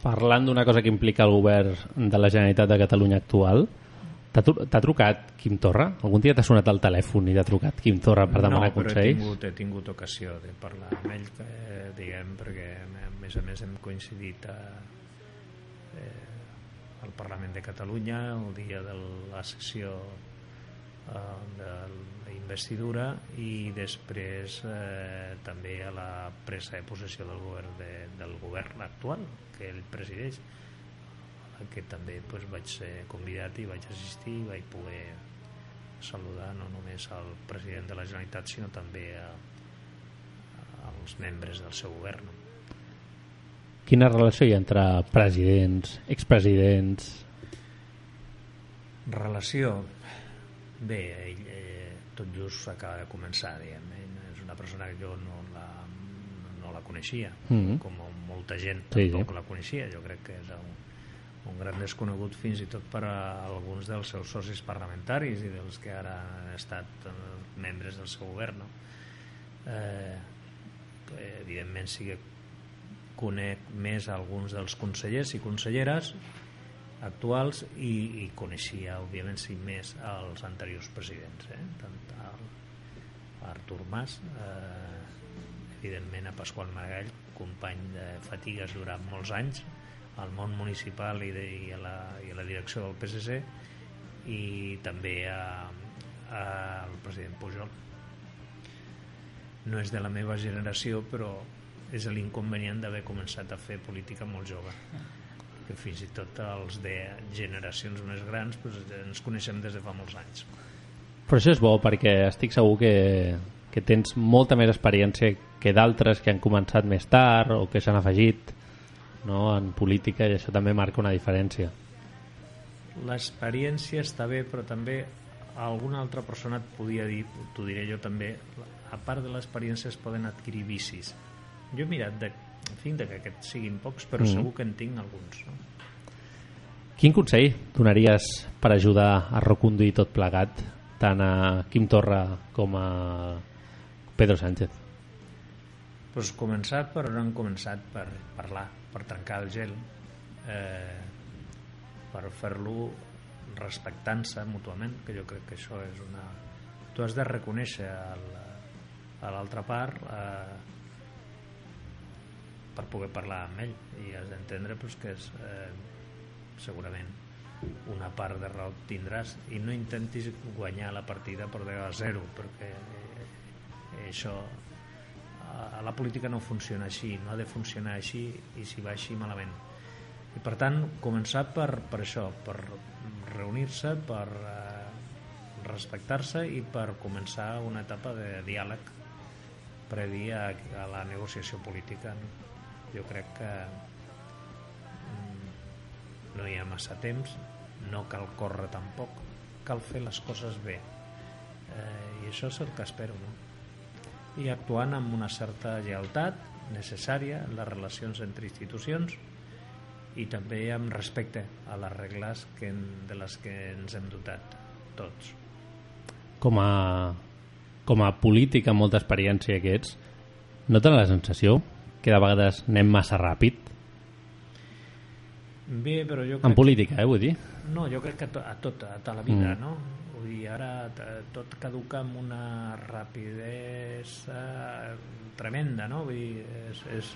Parlant d'una cosa que implica el govern de la Generalitat de Catalunya actual t'ha tru- t'ha trucat Quim Torra? Algun dia t'ha sonat el telèfon i t'ha trucat Quim Torra per demanar no, però he consells? tingut, he tingut ocasió de parlar amb ell eh, diguem, perquè a més a més hem coincidit a, eh, al Parlament de Catalunya el dia de la sessió eh, de la investidura i després eh, també a la presa de possessió del govern, de, del govern actual que ell presideix que també pues, vaig ser convidat i vaig assistir i vaig poder saludar no només al president de la Generalitat sinó també a, als membres del seu govern? Quina relació hi ha entre presidents, expresidents... Relació bé, ell eh, tot just acaba de començar diguem, ell és una persona que jo no la, no la coneixia Mhm. com molta gent Sí, tampoc sí. la coneixia jo crec que és un, un gran desconegut fins i tot per a alguns dels seus socis parlamentaris i dels que ara han estat eh, membres del seu govern no? eh, que evidentment sí que conec més alguns dels consellers i conselleres actuals i, i coneixia òbviament sí més els anteriors presidents eh? tant el, Artur Mas eh, evidentment a Pasqual Maragall company de fatigues durant molts anys al món municipal i, de, i, a, la, i a la direcció del PSC i també a, a, al president Pujol. No és de la meva generació però és l'inconvenient d'haver començat a fer política molt jove que fins i tot els de generacions més grans doncs, ens coneixem des de fa molts anys. Però això és bo perquè estic segur que, que tens molta més experiència que d'altres que han començat més tard o que s'han afegit no, en política i això també marca una diferència. l'experiència està bé però també alguna altra persona et podia dir t'ho diré jo també a part de l'experiència es poden adquirir vicis jo he mirat de, en fi, de que aquests siguin pocs però Mhm. segur que en tinc alguns no? Quin consell donaries per ajudar a reconduir tot plegat tant a Quim Torra com a Pedro Sánchez? pues començar per on han començat per parlar, per trencar el gel eh, per fer-lo respectant-se mútuament que jo crec que això és una tu has de reconèixer el, a l'altra part eh, per poder parlar amb ell i has d'entendre pues, que és eh, segurament una part de raó tindràs. I no intentis guanyar la partida per 10 a 0 perquè eh, això la política no funciona així, no ha de funcionar així i si va així malament. I per tant, començar per, per això, per reunir-se, per eh, respectar-se i per començar una etapa de diàleg previ a, a la negociació política. Jo crec que mm, no hi ha massa temps, no cal córrer tampoc, cal fer les coses bé. Eh, I això és el que espero, no? I actuant amb una certa lleialtat necessària en les relacions entre institucions i també amb respecte a les regles que, de les que ens hem dotat tots. Com a, com a polític amb molta experiència que ets, no tens la sensació que de vegades anem massa ràpid? Bé, però jo crec... En política, eh, vull dir? No, jo crec que a, to, a tot, a tota la vida, Mm. no? Vull dir, ara tot caduca amb una rapidesa tremenda, no? Vull dir, és, és,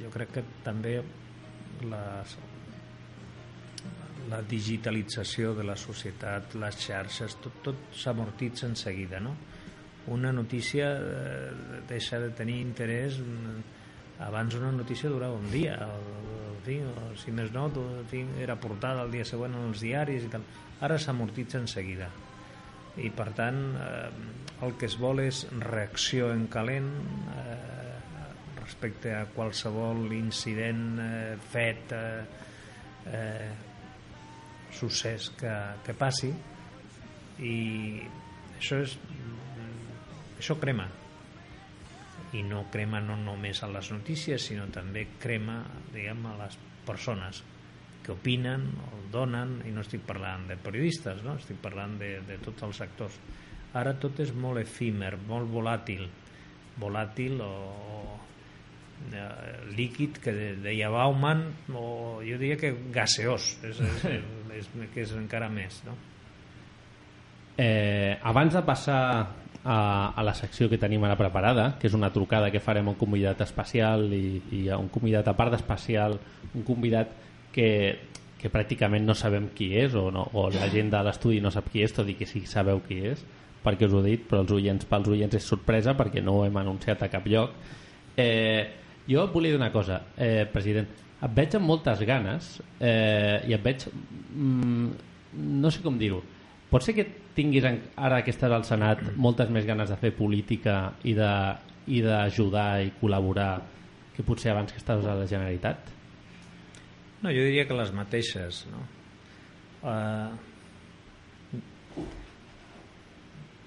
jo crec que també les, la digitalització de la societat, les xarxes, tot, tot s'amortitza en seguida, no? Una notícia eh, deixa de tenir interès abans una notícia durava un dia fi, o, si més no, tu, en fi, era portada el dia següent en els diaris i tal. Ara s'amortitza en seguida. I per tant, eh, el que es vol és reacció en calent eh, respecte a qualsevol incident, eh, fet, eh, eh, succés que, que passi i això és això crema i no crema no només a les notícies sinó també crema diguem, a les persones que opinen o donen i no estic parlant de periodistes no? estic parlant de, de tots els actors ara tot és molt efímer molt volàtil volàtil o, o eh, líquid que deia Bauman o jo diria que gaseós és, és, és, és, que és encara més no? Eh, abans de passar a, a la secció que tenim ara preparada, que és una trucada que farem a un convidat especial i, i a un convidat a part d'especial, un convidat que, que pràcticament no sabem qui és o, no, o la gent de l'estudi no sap qui és, tot i que sí sabeu qui és, perquè us ho he dit, però els oients, pels oients és sorpresa perquè no ho hem anunciat a cap lloc. Eh, jo volia dir una cosa, eh, president, et veig amb moltes ganes eh, i et veig... Mm, no sé com dir-ho, pot ser que tinguis ara que estàs al Senat moltes més ganes de fer política i de i d'ajudar i col·laborar que potser abans que estaves a la Generalitat? No, jo diria que les mateixes no? Uh,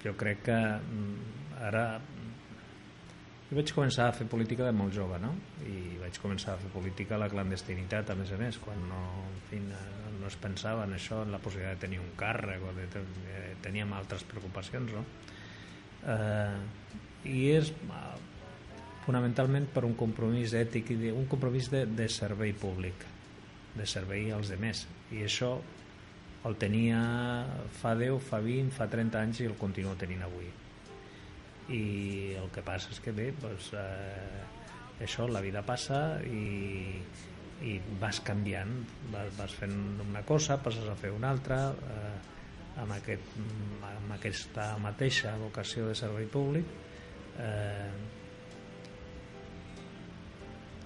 jo crec que mm, ara jo vaig començar a fer política de molt jove no? i vaig començar a fer política a la clandestinitat a més a més quan no, en fi, no es pensava en això, en la possibilitat de tenir un càrrec o de, de, de teníem altres preocupacions no? eh, i és eh, fonamentalment per un compromís ètic i un compromís de, de servei públic de servei als demés i això el tenia fa 10, fa 20, fa 30 anys i el continuo tenint avui i el que passa és que bé doncs, eh, això, la vida passa i, i vas canviant. Vas, vas fent una cosa, passes a fer una altra eh, amb, aquest, amb aquesta mateixa vocació de servei públic eh,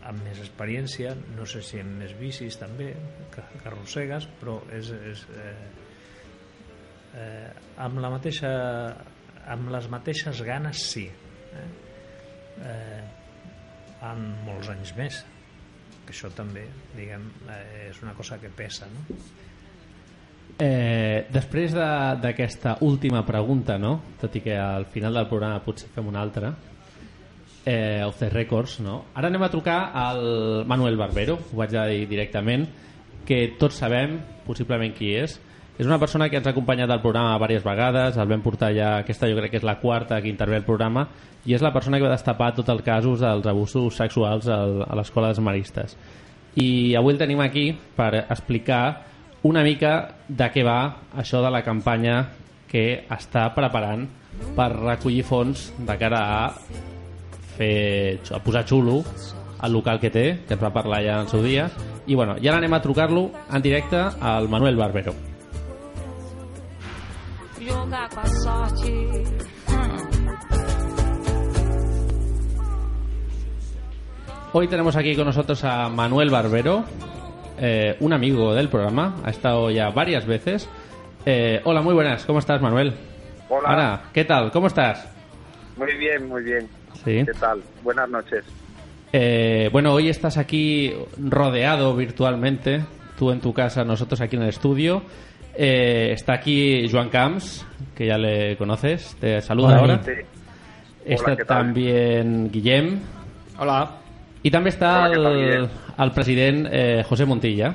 amb més experiència no sé si amb més bicis també que, que arrossegues però és, és eh, eh, amb la mateixa amb les mateixes ganes sí eh? Eh, amb molts anys més que això també diguem, eh, és una cosa que pesa no? Eh, després d'aquesta de, última pregunta, no? tot i que al final del programa potser fem una altra, eh, of the records, no? ara anem a trucar al Manuel Barbero, ho vaig dir directament, que tots sabem possiblement qui és. És una persona que ens ha acompanyat al programa diverses vegades, el vam portar ja, aquesta jo crec que és la quarta que intervé el programa, i és la persona que va destapar tots els casos dels abusos sexuals al, a l'escola dels maristes. I avui el tenim aquí per explicar una mica de què va això de la campanya que està preparant per recollir fons de cara a fer, a posar xulo el local que té, que ens va parlar ja en el seu dia i bueno, ja anem a trucar-lo en directe al Manuel Barbero Jogar com a sorte Hoy tenemos aquí con nosotros a Manuel Barbero, eh, un amigo del programa, ha estado ya varias veces. Eh, hola, muy buenas, ¿cómo estás, Manuel? Hola. Ana, ¿qué tal? ¿Cómo estás? Muy bien, muy bien. Sí. ¿Qué tal? Buenas noches. Eh, bueno, hoy estás aquí rodeado virtualmente, tú en tu casa, nosotros aquí en el estudio. Eh, está aquí Joan Camps, que ya le conoces, te saluda ahora. Sí. Está ¿qué tal? también Guillem. Hola. I també està Hola, tal, el, el president eh, José Montilla.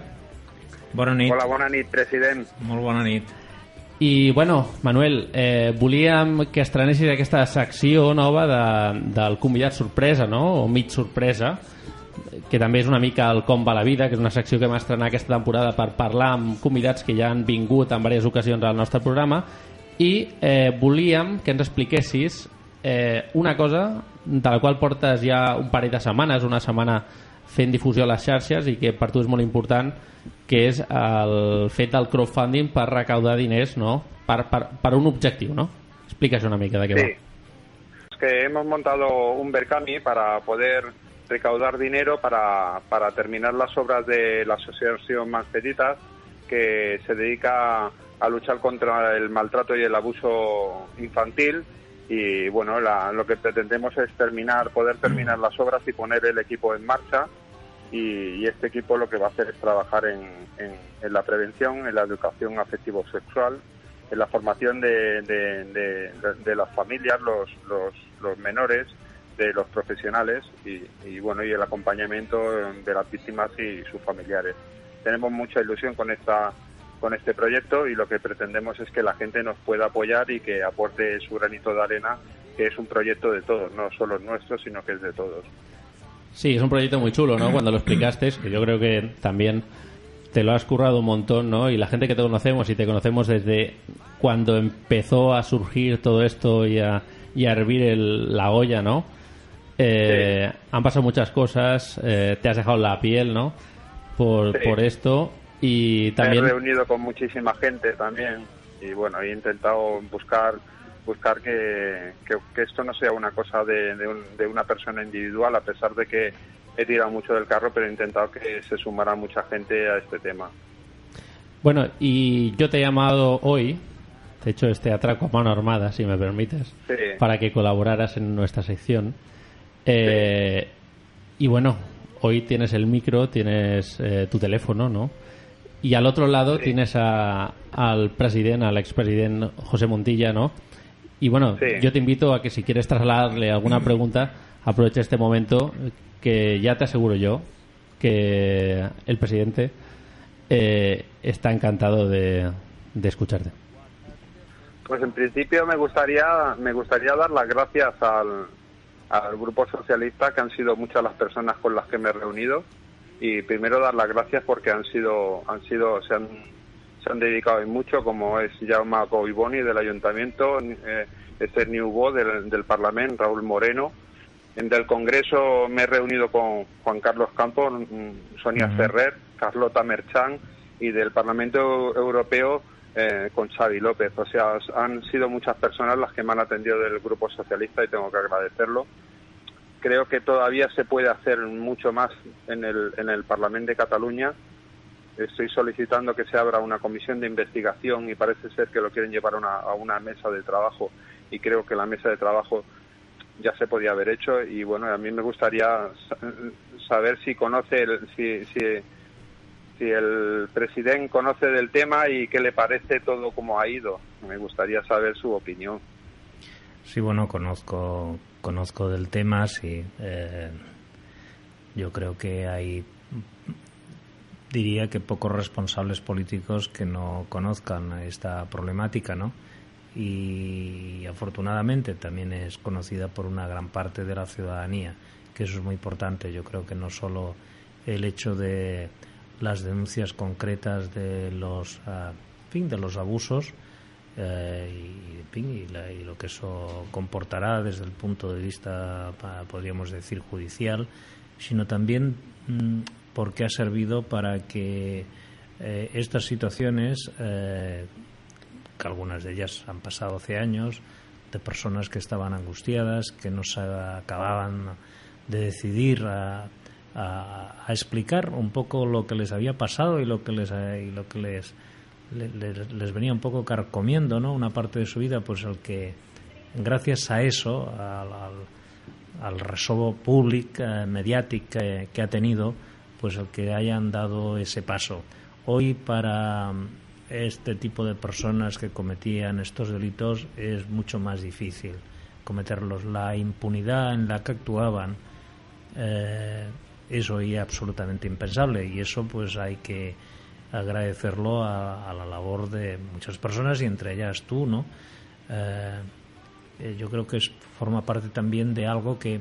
Bona nit. Hola, bona nit, president. Molt bona nit. I, bueno, Manuel, eh, volíem que estrenessis aquesta secció nova de, del convidat sorpresa, no?, o mig sorpresa, que també és una mica el com va la vida, que és una secció que vam estrenar aquesta temporada per parlar amb convidats que ja han vingut en diverses ocasions al nostre programa, i eh, volíem que ens expliquessis eh, una cosa de la qual portes ja un parell de setmanes, una setmana fent difusió a les xarxes i que per tu és molt important que és el fet del crowdfunding per recaudar diners no? per, per, per un objectiu no? explica's una mica de què Sí. Es que hemos montado un Berkami para poder recaudar dinero para, para terminar las obras de la Asociación Manfeditas, que se dedica a luchar contra el maltrato y el abuso infantil. Y bueno, la- lo que pretendemos es terminar, poder terminar las obras y poner el equipo en marcha. Y, este equipo lo que va a hacer es trabajar en, en- la prevención, en la educación afectivo-sexual, en la formación de, de- de- de- de las familias, los, los, los menores, de los profesionales y, bueno y el acompañamiento de las víctimas y sus familiares. Tenemos mucha ilusión con esta con este proyecto y lo que pretendemos es que la gente nos pueda apoyar y que aporte su granito de arena, que es un proyecto de todos, no solo nuestro, sino que es de todos. Sí, es un proyecto muy chulo, ¿no? Cuando lo explicaste, que yo creo que también te lo has currado un montón, ¿no? Y la gente que te conocemos y te conocemos desde cuando empezó a surgir todo esto y a, y a hervir el- la olla, ¿no? Eh, Han pasado muchas cosas, eh, te has dejado la piel, ¿no? Por, Sí. por esto y también... Me he reunido con muchísima gente también y bueno, he intentado buscar buscar que, que, que esto no sea una cosa de, de, un- de una persona individual, a pesar de que he tirado mucho del carro, pero he intentado que se sumara mucha gente a este tema. Bueno, y yo te he llamado hoy, te he hecho este atraco a mano armada, si me permites, Sí. para que colaboraras en nuestra sección. Eh, Y bueno, hoy tienes el micro, tienes eh, tu teléfono, ¿no? Y al otro lado tienes a- al presidente, al expresidente José Montilla, ¿no? Y bueno, Sí. yo te invito a que si quieres trasladarle alguna pregunta, aproveche este momento que ya te aseguro yo que el presidente eh, está encantado de, de escucharte. Pues en principio me gustaría me gustaría dar las gracias al, al grupo socialista que han sido muchas las personas con las que me he reunido y primero dar las gracias porque han sido han sido se han se han dedicado en mucho como es Jaume Coiboni del ayuntamiento eh, Esther Niubó del, del Parlamento Raúl Moreno en del Congreso me he reunido con Juan Carlos Campos mm, Sonia Ujú. Ferrer Carlota Merchán y del Parlamento Europeo eh, con Xavi López. O sea, han sido muchas personas las que me han atendido del Grupo Socialista y tengo que agradecerlo. Creo que todavía se puede hacer mucho más en el, en el Parlamento de Cataluña. Estoy solicitando que se abra una comisión de investigación y parece ser que lo quieren llevar a una, mesa de trabajo y creo que la mesa de trabajo ya se podía haber hecho y bueno, a mí me gustaría sa- saber si conoce, el, si, si, si el presidente conoce del tema y qué le parece todo como ha ido. Me gustaría saber su opinión. Sí, bueno, conozco, conozco del tema, sí. Eh, yo creo que hay, diría que pocos responsables políticos que no conozcan esta problemática, ¿no? Y afortunadamente también es conocida por una gran parte de la ciudadanía, que eso es muy importante. Yo creo que no solo el hecho de las denuncias concretas de los, en fin, de los abusos, eh, y, lo que eso comportará desde el punto de vista, podríamos decir, judicial, sino también mm, porque ha servido para que eh, estas situaciones, eh, que algunas de ellas han pasado hace años, de personas que estaban angustiadas, que no se acababan de decidir a, a- explicar un poco lo que les había pasado y lo que les, y lo que les le- les, venía un poco carcomiendo, ¿no? Una parte de su vida, pues el que, gracias a eso, al, al, resobo públic, eh, mediàtic que, que ha tenido, pues el que hayan dado ese paso. Hoy para mm, este tipo de personas que cometían estos delitos es mucho más difícil cometerlos. La impunidad en la que actuaban eh, es hoy absolutamente impensable y eso pues hay que agradecerlo a, a la labor de muchas personas y entre ellas tú, ¿no? Eh, eh, yo creo que es, forma parte también de algo que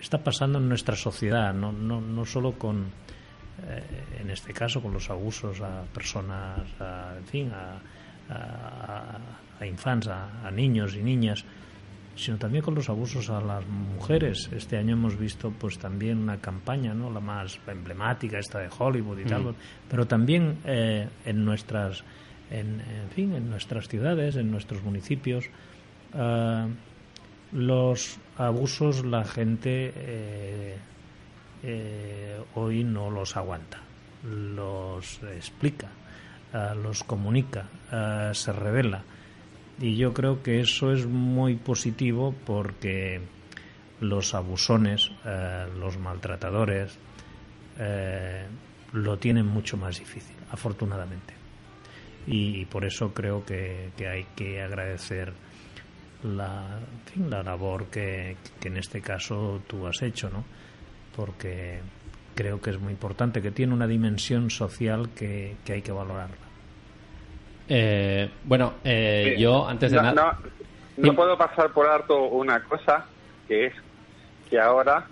está pasando en nuestra sociedad, no, no, no solo con, eh, en este caso, con los abusos a personas, a, en fin, a, a, a a niños y niñas, sino también con los abusos a las mujeres. Este año hemos visto pues también una campaña, ¿no? la más emblemática, esta de Hollywood y tal, Mm. pero también eh, en nuestras en, en fin, en nuestras ciudades, en nuestros municipios, eh, los abusos la gente eh, eh, hoy no los aguanta, los explica, eh, los comunica, se revela. Y yo creo que eso es muy positivo porque los abusones, eh, los maltratadores, eh, lo tienen mucho más difícil, afortunadamente. Y, por eso creo que, hay que agradecer la, labor que, en este caso tú has hecho, ¿no? Porque creo que es muy importante, que tiene una dimensión social que hay que valorarla. Eh, bueno, eh, Sí. yo antes de no, nada... no, no puedo pasar por alto una cosa, que es que ahora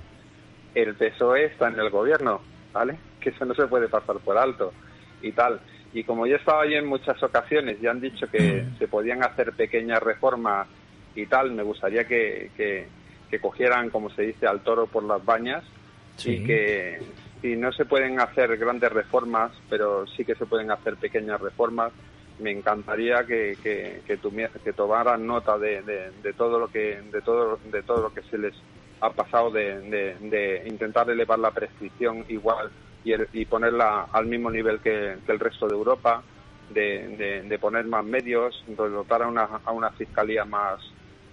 el PSOE está en el gobierno, ¿vale? Que eso no se puede pasar por alto y tal. Y como yo he estado ahí en muchas ocasiones y han dicho que se podían hacer pequeñas reformas y tal, me gustaría que, que, que cogieran, como se dice, al toro por las bañas Sí. y que si no se pueden hacer grandes reformas, pero sí que se pueden hacer pequeñas reformas, me encantaría que, que, que, tomaran nota de, de, todo lo que de todo de todo lo que se les ha pasado de, de, intentar elevar la prescripción igual y, el- y ponerla al mismo nivel que, el resto de Europa de, poner más medios de dotar a una, a una fiscalía más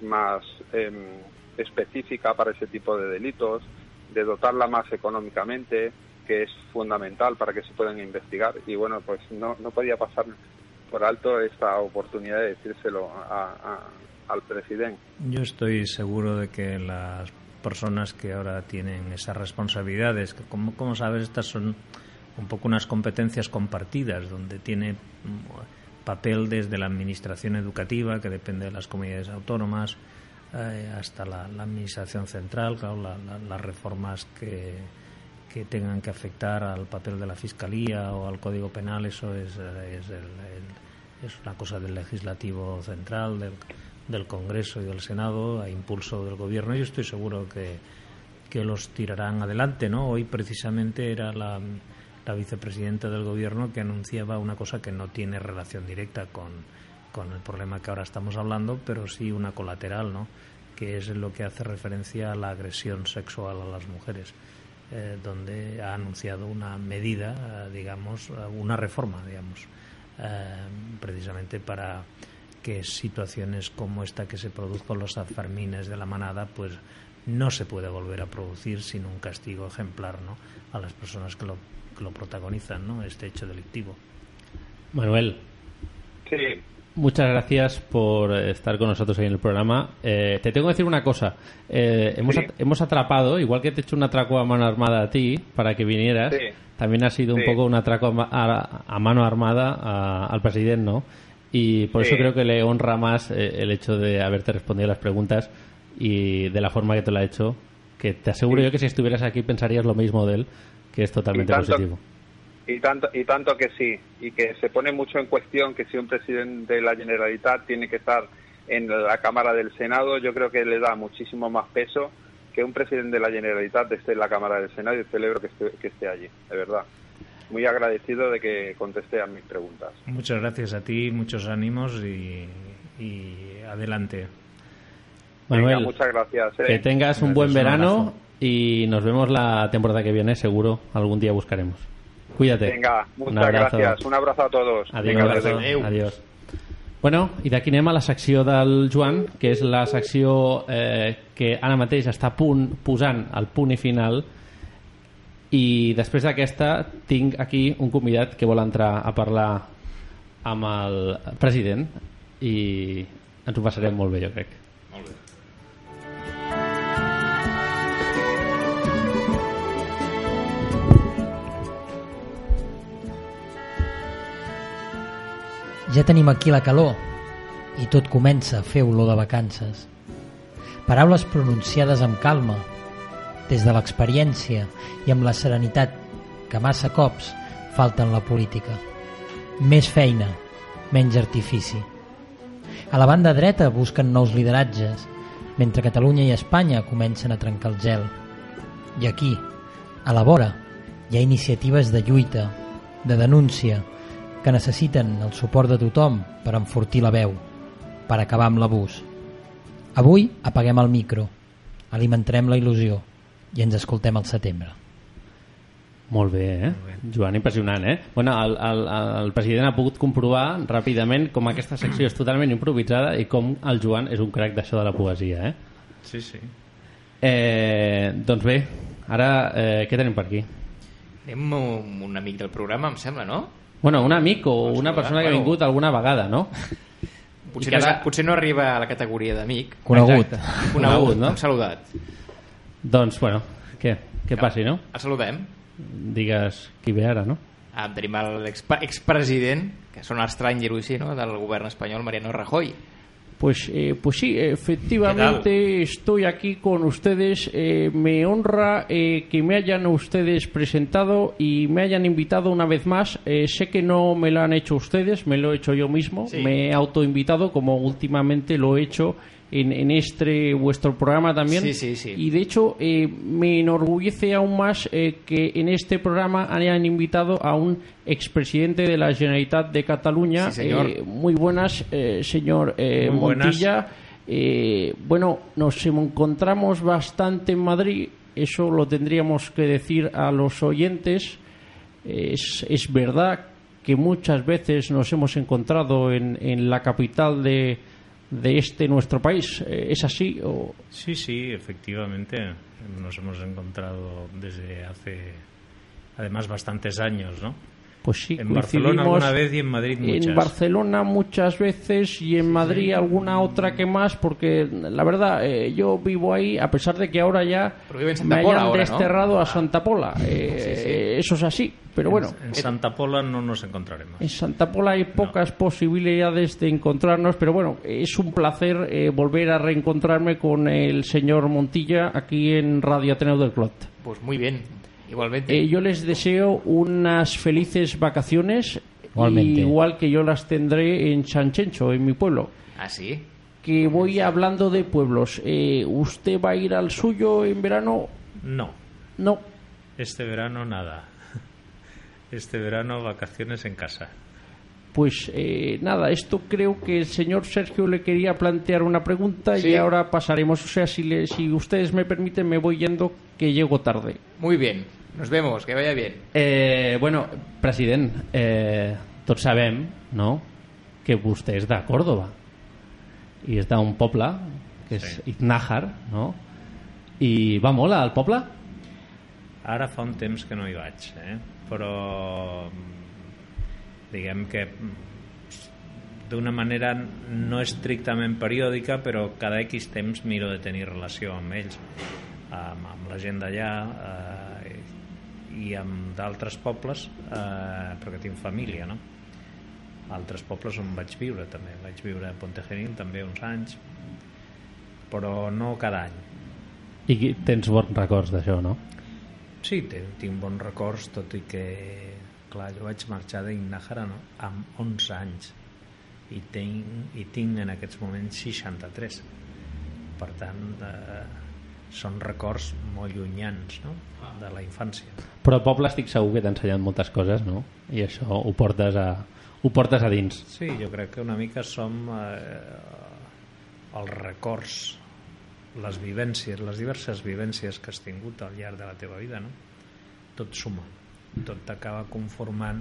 más em, específica para ese tipo de delitos de dotarla más económicamente que es fundamental para que se puedan investigar. Y bueno pues no, no podía pasar por alto esta oportunidad de decírselo al presidente. Yo estoy seguro de que las personas que ahora tienen esas responsabilidades, que como, como sabes, estas son un poco unas competencias compartidas, donde tiene mm, papel desde la administración educativa, que depende de las comunidades autónomas, eh, hasta la, administración central, claro, la- la- las reformas que, que tengan que afectar al papel de la fiscalía o al código penal, eso es, el- es una cosa del legislativo central, del, del Congreso y del Senado, a impulso del gobierno. Yo estoy seguro que, que los tirarán adelante, ¿no? Hoy precisamente era la, la vicepresidenta del gobierno que anunciaba una cosa que no tiene relación directa con, con el problema que ahora estamos hablando, pero sí una colateral, ¿no? Que es lo que hace referencia a la agresión sexual a las mujeres, eh, donde ha anunciado una medida, digamos, una reforma, digamos, precisamente para que situaciones como esta que se produjo en los Sanfermines de la manada, pues no se puede volver a producir sin un castigo ejemplar, ¿no? A las personas que lo, que lo protagonizan, ¿no? Este hecho delictivo. Manuel, sí muchas gracias por estar con nosotros ahí en el programa. Eh, te tengo que decir una cosa. Eh, hemos, Sí. at- hemos atrapado, igual que te he hecho un atraco a mano armada a ti para que vinieras, Sí. también ha sido un poco un atraco a, ma- a- a mano armada a- al presidente, ¿no? Y por eso creo que le honra más eh, el hecho de haberte respondido las preguntas y de la forma que te lo ha hecho, que te aseguro yo que si estuvieras aquí pensarías lo mismo de él, que es totalmente tanto- positivo. Y tanto, y tanto que sí, y que se pone mucho en cuestión que si un presidente de la Generalitat tiene que estar en la Cámara del Senado, yo creo que le da muchísimo más peso que un presidente de la Generalitat esté en la Cámara del Senado y celebro que esté, que esté allí, de verdad. Muy agradecido de que conteste a mis preguntas. Muchas gracias a ti, muchos ánimos y, y adelante. Manuel, Venga, muchas gracias. ¿eh? que tengas un Gracias, buen verano y nos vemos la temporada que viene, seguro. Algún día buscaremos. Cuídate. Venga, Un muchas abrazo. gracias. Un abrazo a todos. Adiós. Vinga, adéu. Adiós. Bueno, i d'aquí anem a la secció del Joan, que és la secció eh, que ara mateix està punt posant el punt i final i després d'aquesta tinc aquí un convidat que vol entrar a parlar amb el president i ens ho passarem molt bé, jo crec. Ja tenim aquí la calor i tot comença a fer olor de vacances. Paraules pronunciades amb calma, des de l'experiència i amb la serenitat que massa cops falta en la política. Més feina, menys artifici. A la banda dreta busquen nous lideratges, mentre Catalunya i Espanya comencen a trencar el gel. I aquí, a la vora, hi ha iniciatives de lluita, de denúncia, que necessiten el suport de tothom per enfortir la veu, per acabar amb l'abús. Avui apaguem el micro, alimentarem la il·lusió i ens escoltem al setembre. Molt bé, eh? Joan, impressionant, eh? Bueno, el, el, el president ha pogut comprovar ràpidament com aquesta secció és totalment improvisada i com el Joan és un crac d'això de la poesia, eh? Sí, sí. eh doncs bé, ara eh, què tenim per aquí? Anem amb un amic del programa, em sembla, no? Bueno, un amic o una saludar, persona que ha bueno. vingut alguna vegada, no? Potser, I que no, ara- és- potser no arriba a la categoria d'amic. Conegut. Exacte. Conegut, Conegut, no? no? Hem saludat. Doncs, bueno, què? Què passi, no? El saludem. Digues qui ve ara, no? Ah, tenim l'ex- expresident, que sona estrany dir-ho així, no? del govern espanyol, Mariano Rajoy. Pues, eh, pues sí, efectivamente estoy aquí con ustedes. Eh, me honra eh, que me hayan ustedes presentado y me hayan invitado una vez más. Eh, sé que no me lo han hecho ustedes, me lo he hecho yo mismo. Sí. Me he autoinvitado como últimamente lo he hecho en, en este vuestro programa también. Sí, sí, sí. Y de hecho eh, me enorgullece aún más eh, que en este programa hayan invitado a un expresidente de la Generalitat de Cataluña. Sí, señor. Eh, muy buenas, eh, señor eh, Muy. Montilla. Eh, bueno, nos encontramos bastante en Madrid, eso lo tendríamos que decir a los oyentes. Es, es verdad que muchas veces nos hemos encontrado en, en la capital de, de este nuestro país. Eh, ¿Es así? O... Sí, sí, efectivamente. Nos hemos encontrado desde hace, además, bastantes años, ¿no? Pues sí, En Barcelona alguna vez y en Madrid muchas. En Barcelona muchas veces y en Madrid alguna otra que más, porque la verdad, eh, yo vivo ahí, a pesar de que ahora ya me hayan ahora, ¿no? desterrado a Santa Pola. Eh, Sí, sí. Eso es así, pero bueno. En Santa Pola no nos encontraremos. En Santa Pola hay pocas posibilidades de encontrarnos, pero bueno, es un placer eh, volver a reencontrarme con el señor Montilla aquí en Radio Ateneo del Clot. Pues muy bien, igualmente. Eh, yo les deseo unas felices vacaciones, Igualmente. igual que yo las tendré en Chanchencho, en mi pueblo. ¿Ah, sí? Que voy hablando de pueblos. Eh, ¿Usted va a ir al suyo en verano? No, No. este verano nada. Este verano vacaciones en casa. Pues eh, nada, esto creo que el señor Sergio le quería plantear una pregunta Sí. y ahora pasaremos. O sea, si, le- si ustedes me permiten, me voy yendo, que llego tarde. Muy bien. Nos vemos, que vaya bien. Eh, bueno, president, eh, tots sabem, no?, que vostè és de Còrdoba i és d'un poble que és Sí. Iznájar, no? I va molt al poble? Ara fa un temps que no hi vaig, eh? però diguem que d'una manera no estrictament periòdica, però cada X temps miro de tenir relació amb ells, amb, amb la gent d'allà eh, i amb d'altres pobles, eh, perquè tinc família, no? Altres pobles on vaig viure també. Vaig viure a Pontejerín també uns anys, però no cada any. I tens bons records d'això, no? Sí, tinc bons records, tot i que, clar, jo vaig marxar d'Ignàjara no? amb 11 anys i tinc, i tinc en aquests moments 63. Per tant, eh, són records molt llunyans no? de la infància. Però el poble estic segur que t'ha ensenyat moltes coses, no? I això ho portes a, ho portes a dins. Sí, jo crec que una mica som eh, els records, les vivències, les diverses vivències que has tingut al llarg de la teva vida, no? Tot suma, tot t'acaba conformant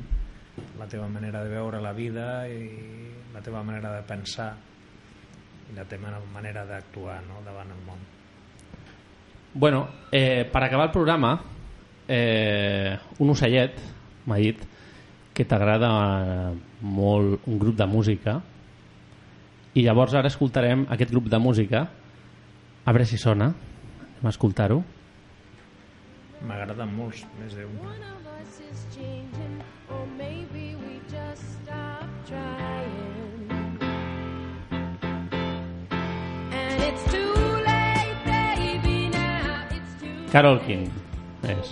la teva manera de veure la vida i la teva manera de pensar i la teva manera d'actuar no? davant el món. Bueno, eh, per acabar el programa, eh, un ocellet m'ha dit que t'agrada molt un grup de música i llavors ara escoltarem aquest grup de música a veure si sona anem a escoltar-ho M'agraden molts, més d'un. Carol King és.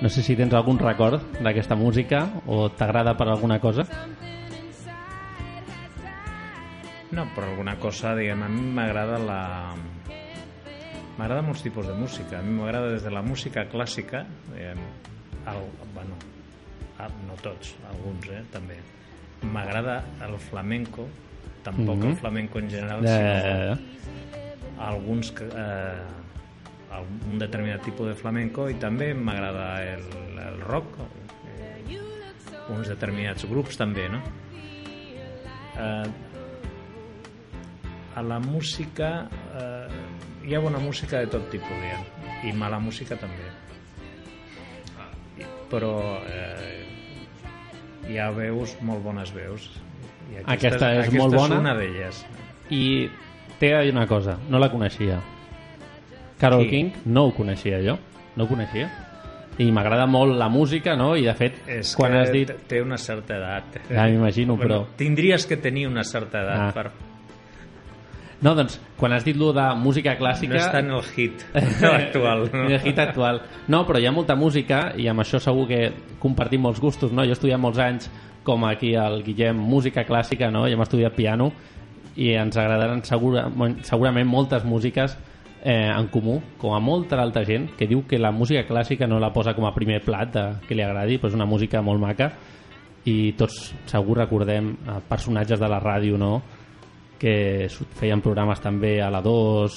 no sé si tens algun record d'aquesta música o t'agrada per alguna cosa No, per alguna cosa, diguem, a mi m'agrada la... M'agrada molts tipus de música. A mi m'agrada des de la música clàssica, diguem, el, bueno, ah, no tots, alguns, eh, també. M'agrada el flamenco, tampoc Mhm. el flamenco en general, Ja, sinó ja, ja. alguns que, eh, un determinat tipus de flamenco i també m'agrada el, el rock eh, uns determinats grups també no? eh, a la música eh, hi ha bona música de tot tipus diguem, i mala música també però eh, hi ha veus, molt bones veus i Aquesta és aquesta molt bona. és una d'elles I t'he de dir una cosa, no la coneixia. Carol Qui? King no ho coneixia jo, no ho coneixia. I m'agrada molt la música, no? I de fet, és quan has dit... té una certa edat Ja m'imagino, però... tindries que tenir una certa edat Ah. per... No, doncs, quan has dit lo de música clàssica... no està en el hit actual no? El hit actual. No, però hi ha molta música i amb això segur que compartim molts gustos, no? Jo he estudiat molts anys, com aquí el Guillem, música clàssica, no? I hem estudiat piano i ens agradaran segura, segurament moltes músiques eh, en comú, com a molta altra gent que diu que la música clàssica no la posa com a primer plat de, que li agradi, però és una música molt maca i tots segur recordem eh, personatges de la ràdio, no?, que feien programes també a la 2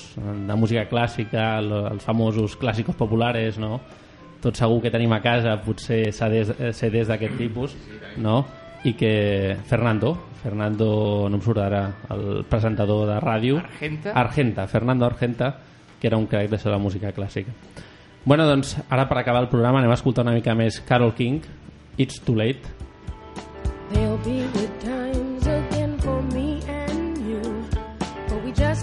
de música clàssica, el- els famosos clàssicos populares, no? Tots segur que tenim a casa potser CDs, eh, CDs d'aquest tipus, no? I que Fernando, Fernando, no em surt ara, el presentador de ràdio... Argenta? Argenta, Fernando Argenta, que era un crack de la música clàssica. Bueno, doncs, ara per acabar el programa anem a escoltar una mica més Carol King, It's Too Late. There'll be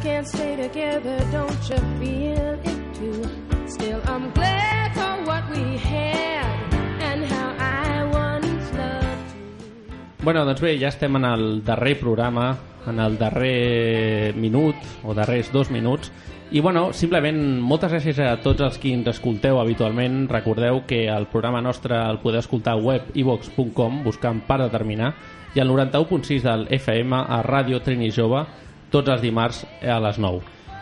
can't stay together, don't you feel it too? Still, I'm glad for what we had and how I once loved you. Bueno, doncs bé, ja estem en el darrer programa, en el darrer minut, o darrers dos minuts, i bueno, simplement moltes gràcies a tots els qui ens escolteu habitualment. Recordeu que el programa nostre el podeu escoltar a web ivox.com buscant per determinar i al 91.6 del FM a Ràdio Trini Jove tots els dimarts a les 9.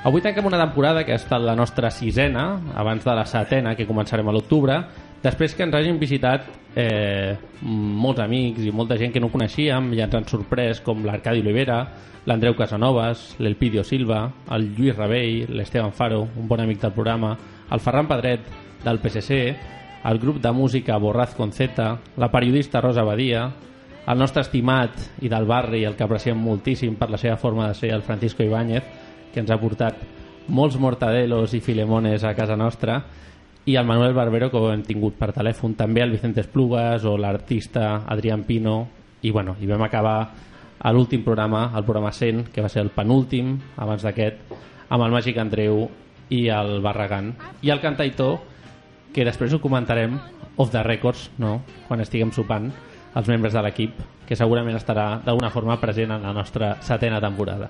Avui tanquem una temporada que ha estat la nostra sisena, abans de la setena, que començarem a l'octubre, després que ens hagin visitat eh, molts amics i molta gent que no coneixíem i ens han sorprès, com l'Arcadi Olivera, l'Andreu Casanovas, l'Elpidio Silva, el Lluís Rebell, l'Esteban Faro, un bon amic del programa, el Ferran Pedret, del PSC, el grup de música Borraz con Z, la periodista Rosa Badia, el nostre estimat i del barri, el que apreciem moltíssim per la seva forma de ser, el Francisco Ibáñez, que ens ha portat molts mortadelos i filemones a casa nostra, i el Manuel Barbero, que ho hem tingut per telèfon, també el Vicente Esplugas o l'artista Adrián Pino, i bueno, i vam acabar a l'últim programa, el programa 100, que va ser el penúltim, abans d'aquest, amb el Màgic Andreu i el Barragán. I el cantaitor, que després ho comentarem off the records, no? quan estiguem sopant, els membres de l'equip, que segurament estarà d'alguna forma present en la nostra setena temporada.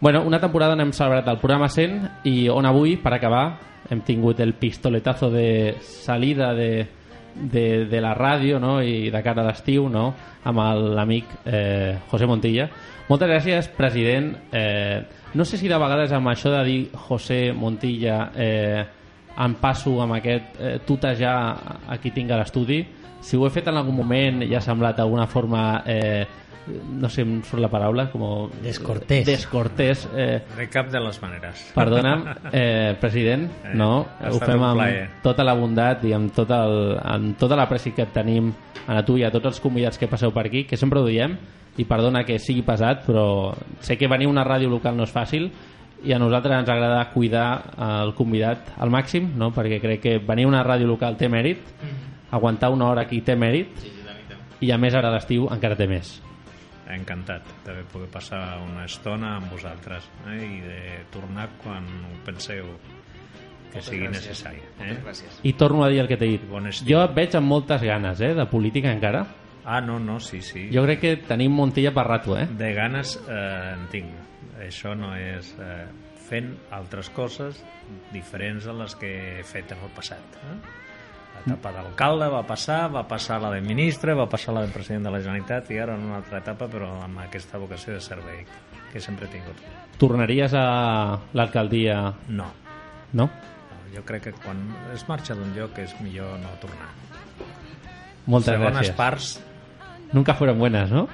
Bueno, una temporada on hem celebrat el programa 100 i on avui, per acabar, hem tingut el pistoletazo de salida de, de, de la ràdio no? i de cara a l'estiu no? amb l'amic eh, José Montilla. Moltes gràcies, president. Eh, no sé si de vegades amb això de dir José Montilla eh, em passo amb aquest eh, tutejar a qui tinc a l'estudi. Si ho he fet en algun moment i ha semblat d'alguna forma... Eh, no sé, em surt la paraula, com... Descortés. Descortés. Eh, de cap de les maneres Perdona'm, eh, president, Eh, no, ho fem amb plaer. tota la bondat i amb, tot el, amb tota la pressi que tenim a tu i a tots els convidats que passeu per aquí, que sempre ho diem, i perdona que sigui pesat, però sé que venir a una ràdio local no és fàcil i a nosaltres ens agrada cuidar el convidat al màxim, no? perquè crec que venir a una ràdio local té mèrit, aguantar una hora aquí té mèrit, i a més ara a l'estiu encara té més. encantat de poder passar una estona amb vosaltres eh? i de tornar quan ho penseu que sigui gràcies. necessari eh? Moltes gràcies. I torno a dir el que t'he dit. Bon estiu. Jo et veig amb moltes ganes eh, de política encara. ah no, no, sí, sí Jo crec que tenim Montilla per rato, eh? de ganes eh, en tinc això no és eh, fent altres coses diferents a les que he fet en el passat eh? L'etapa d'alcalde va passar, va passar la de ministre, va passar la de president de la Generalitat i ara en una altra etapa, però amb aquesta vocació de servei que sempre he tingut. Tornaries a l'alcaldia? No. No? No, Jo crec que quan es marxa d'un lloc és millor no tornar. Moltes Segones gràcies. parts, Nunca fueron buenas, ¿no?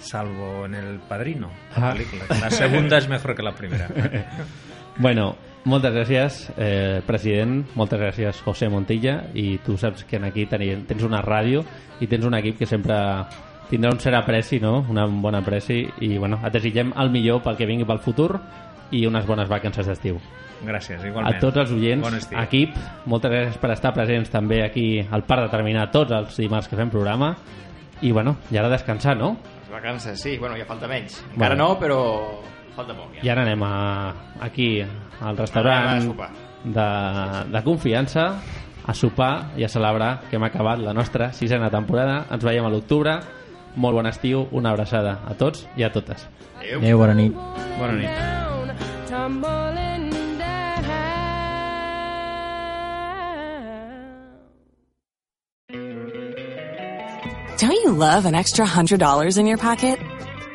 salvo en El Padrino, Ah. la película. La segunda es mejor que la primera. Bueno, Moltes gràcies, eh, president. Moltes gràcies, José Montilla. I tu saps que aquí tens una ràdio i tens un equip que sempre tindrà un cert apreci, no? Una bona apreci. I, bueno, et desitgem el millor pel que vingui pel futur i unes bones vacances d'estiu. Gràcies, igualment. A tots els oients, Bon equip, moltes gràcies per estar presents també aquí al Parc de Terminar tots els dimarts que fem programa. I, bueno, i ara descansar, no? Les vacances, sí, bueno, ja falta menys. Encara Bueno. no, però falta poc. Ja. I ara anem a, aquí al restaurant de, de confiança a sopar i a celebrar que hem acabat la nostra sisena temporada. Ens veiem a l'octubre. Molt bon estiu, una abraçada a tots i a totes. Adéu. Adéu, bona nit. Bona nit. tumbling. Don't you love an extra $100 in your pocket?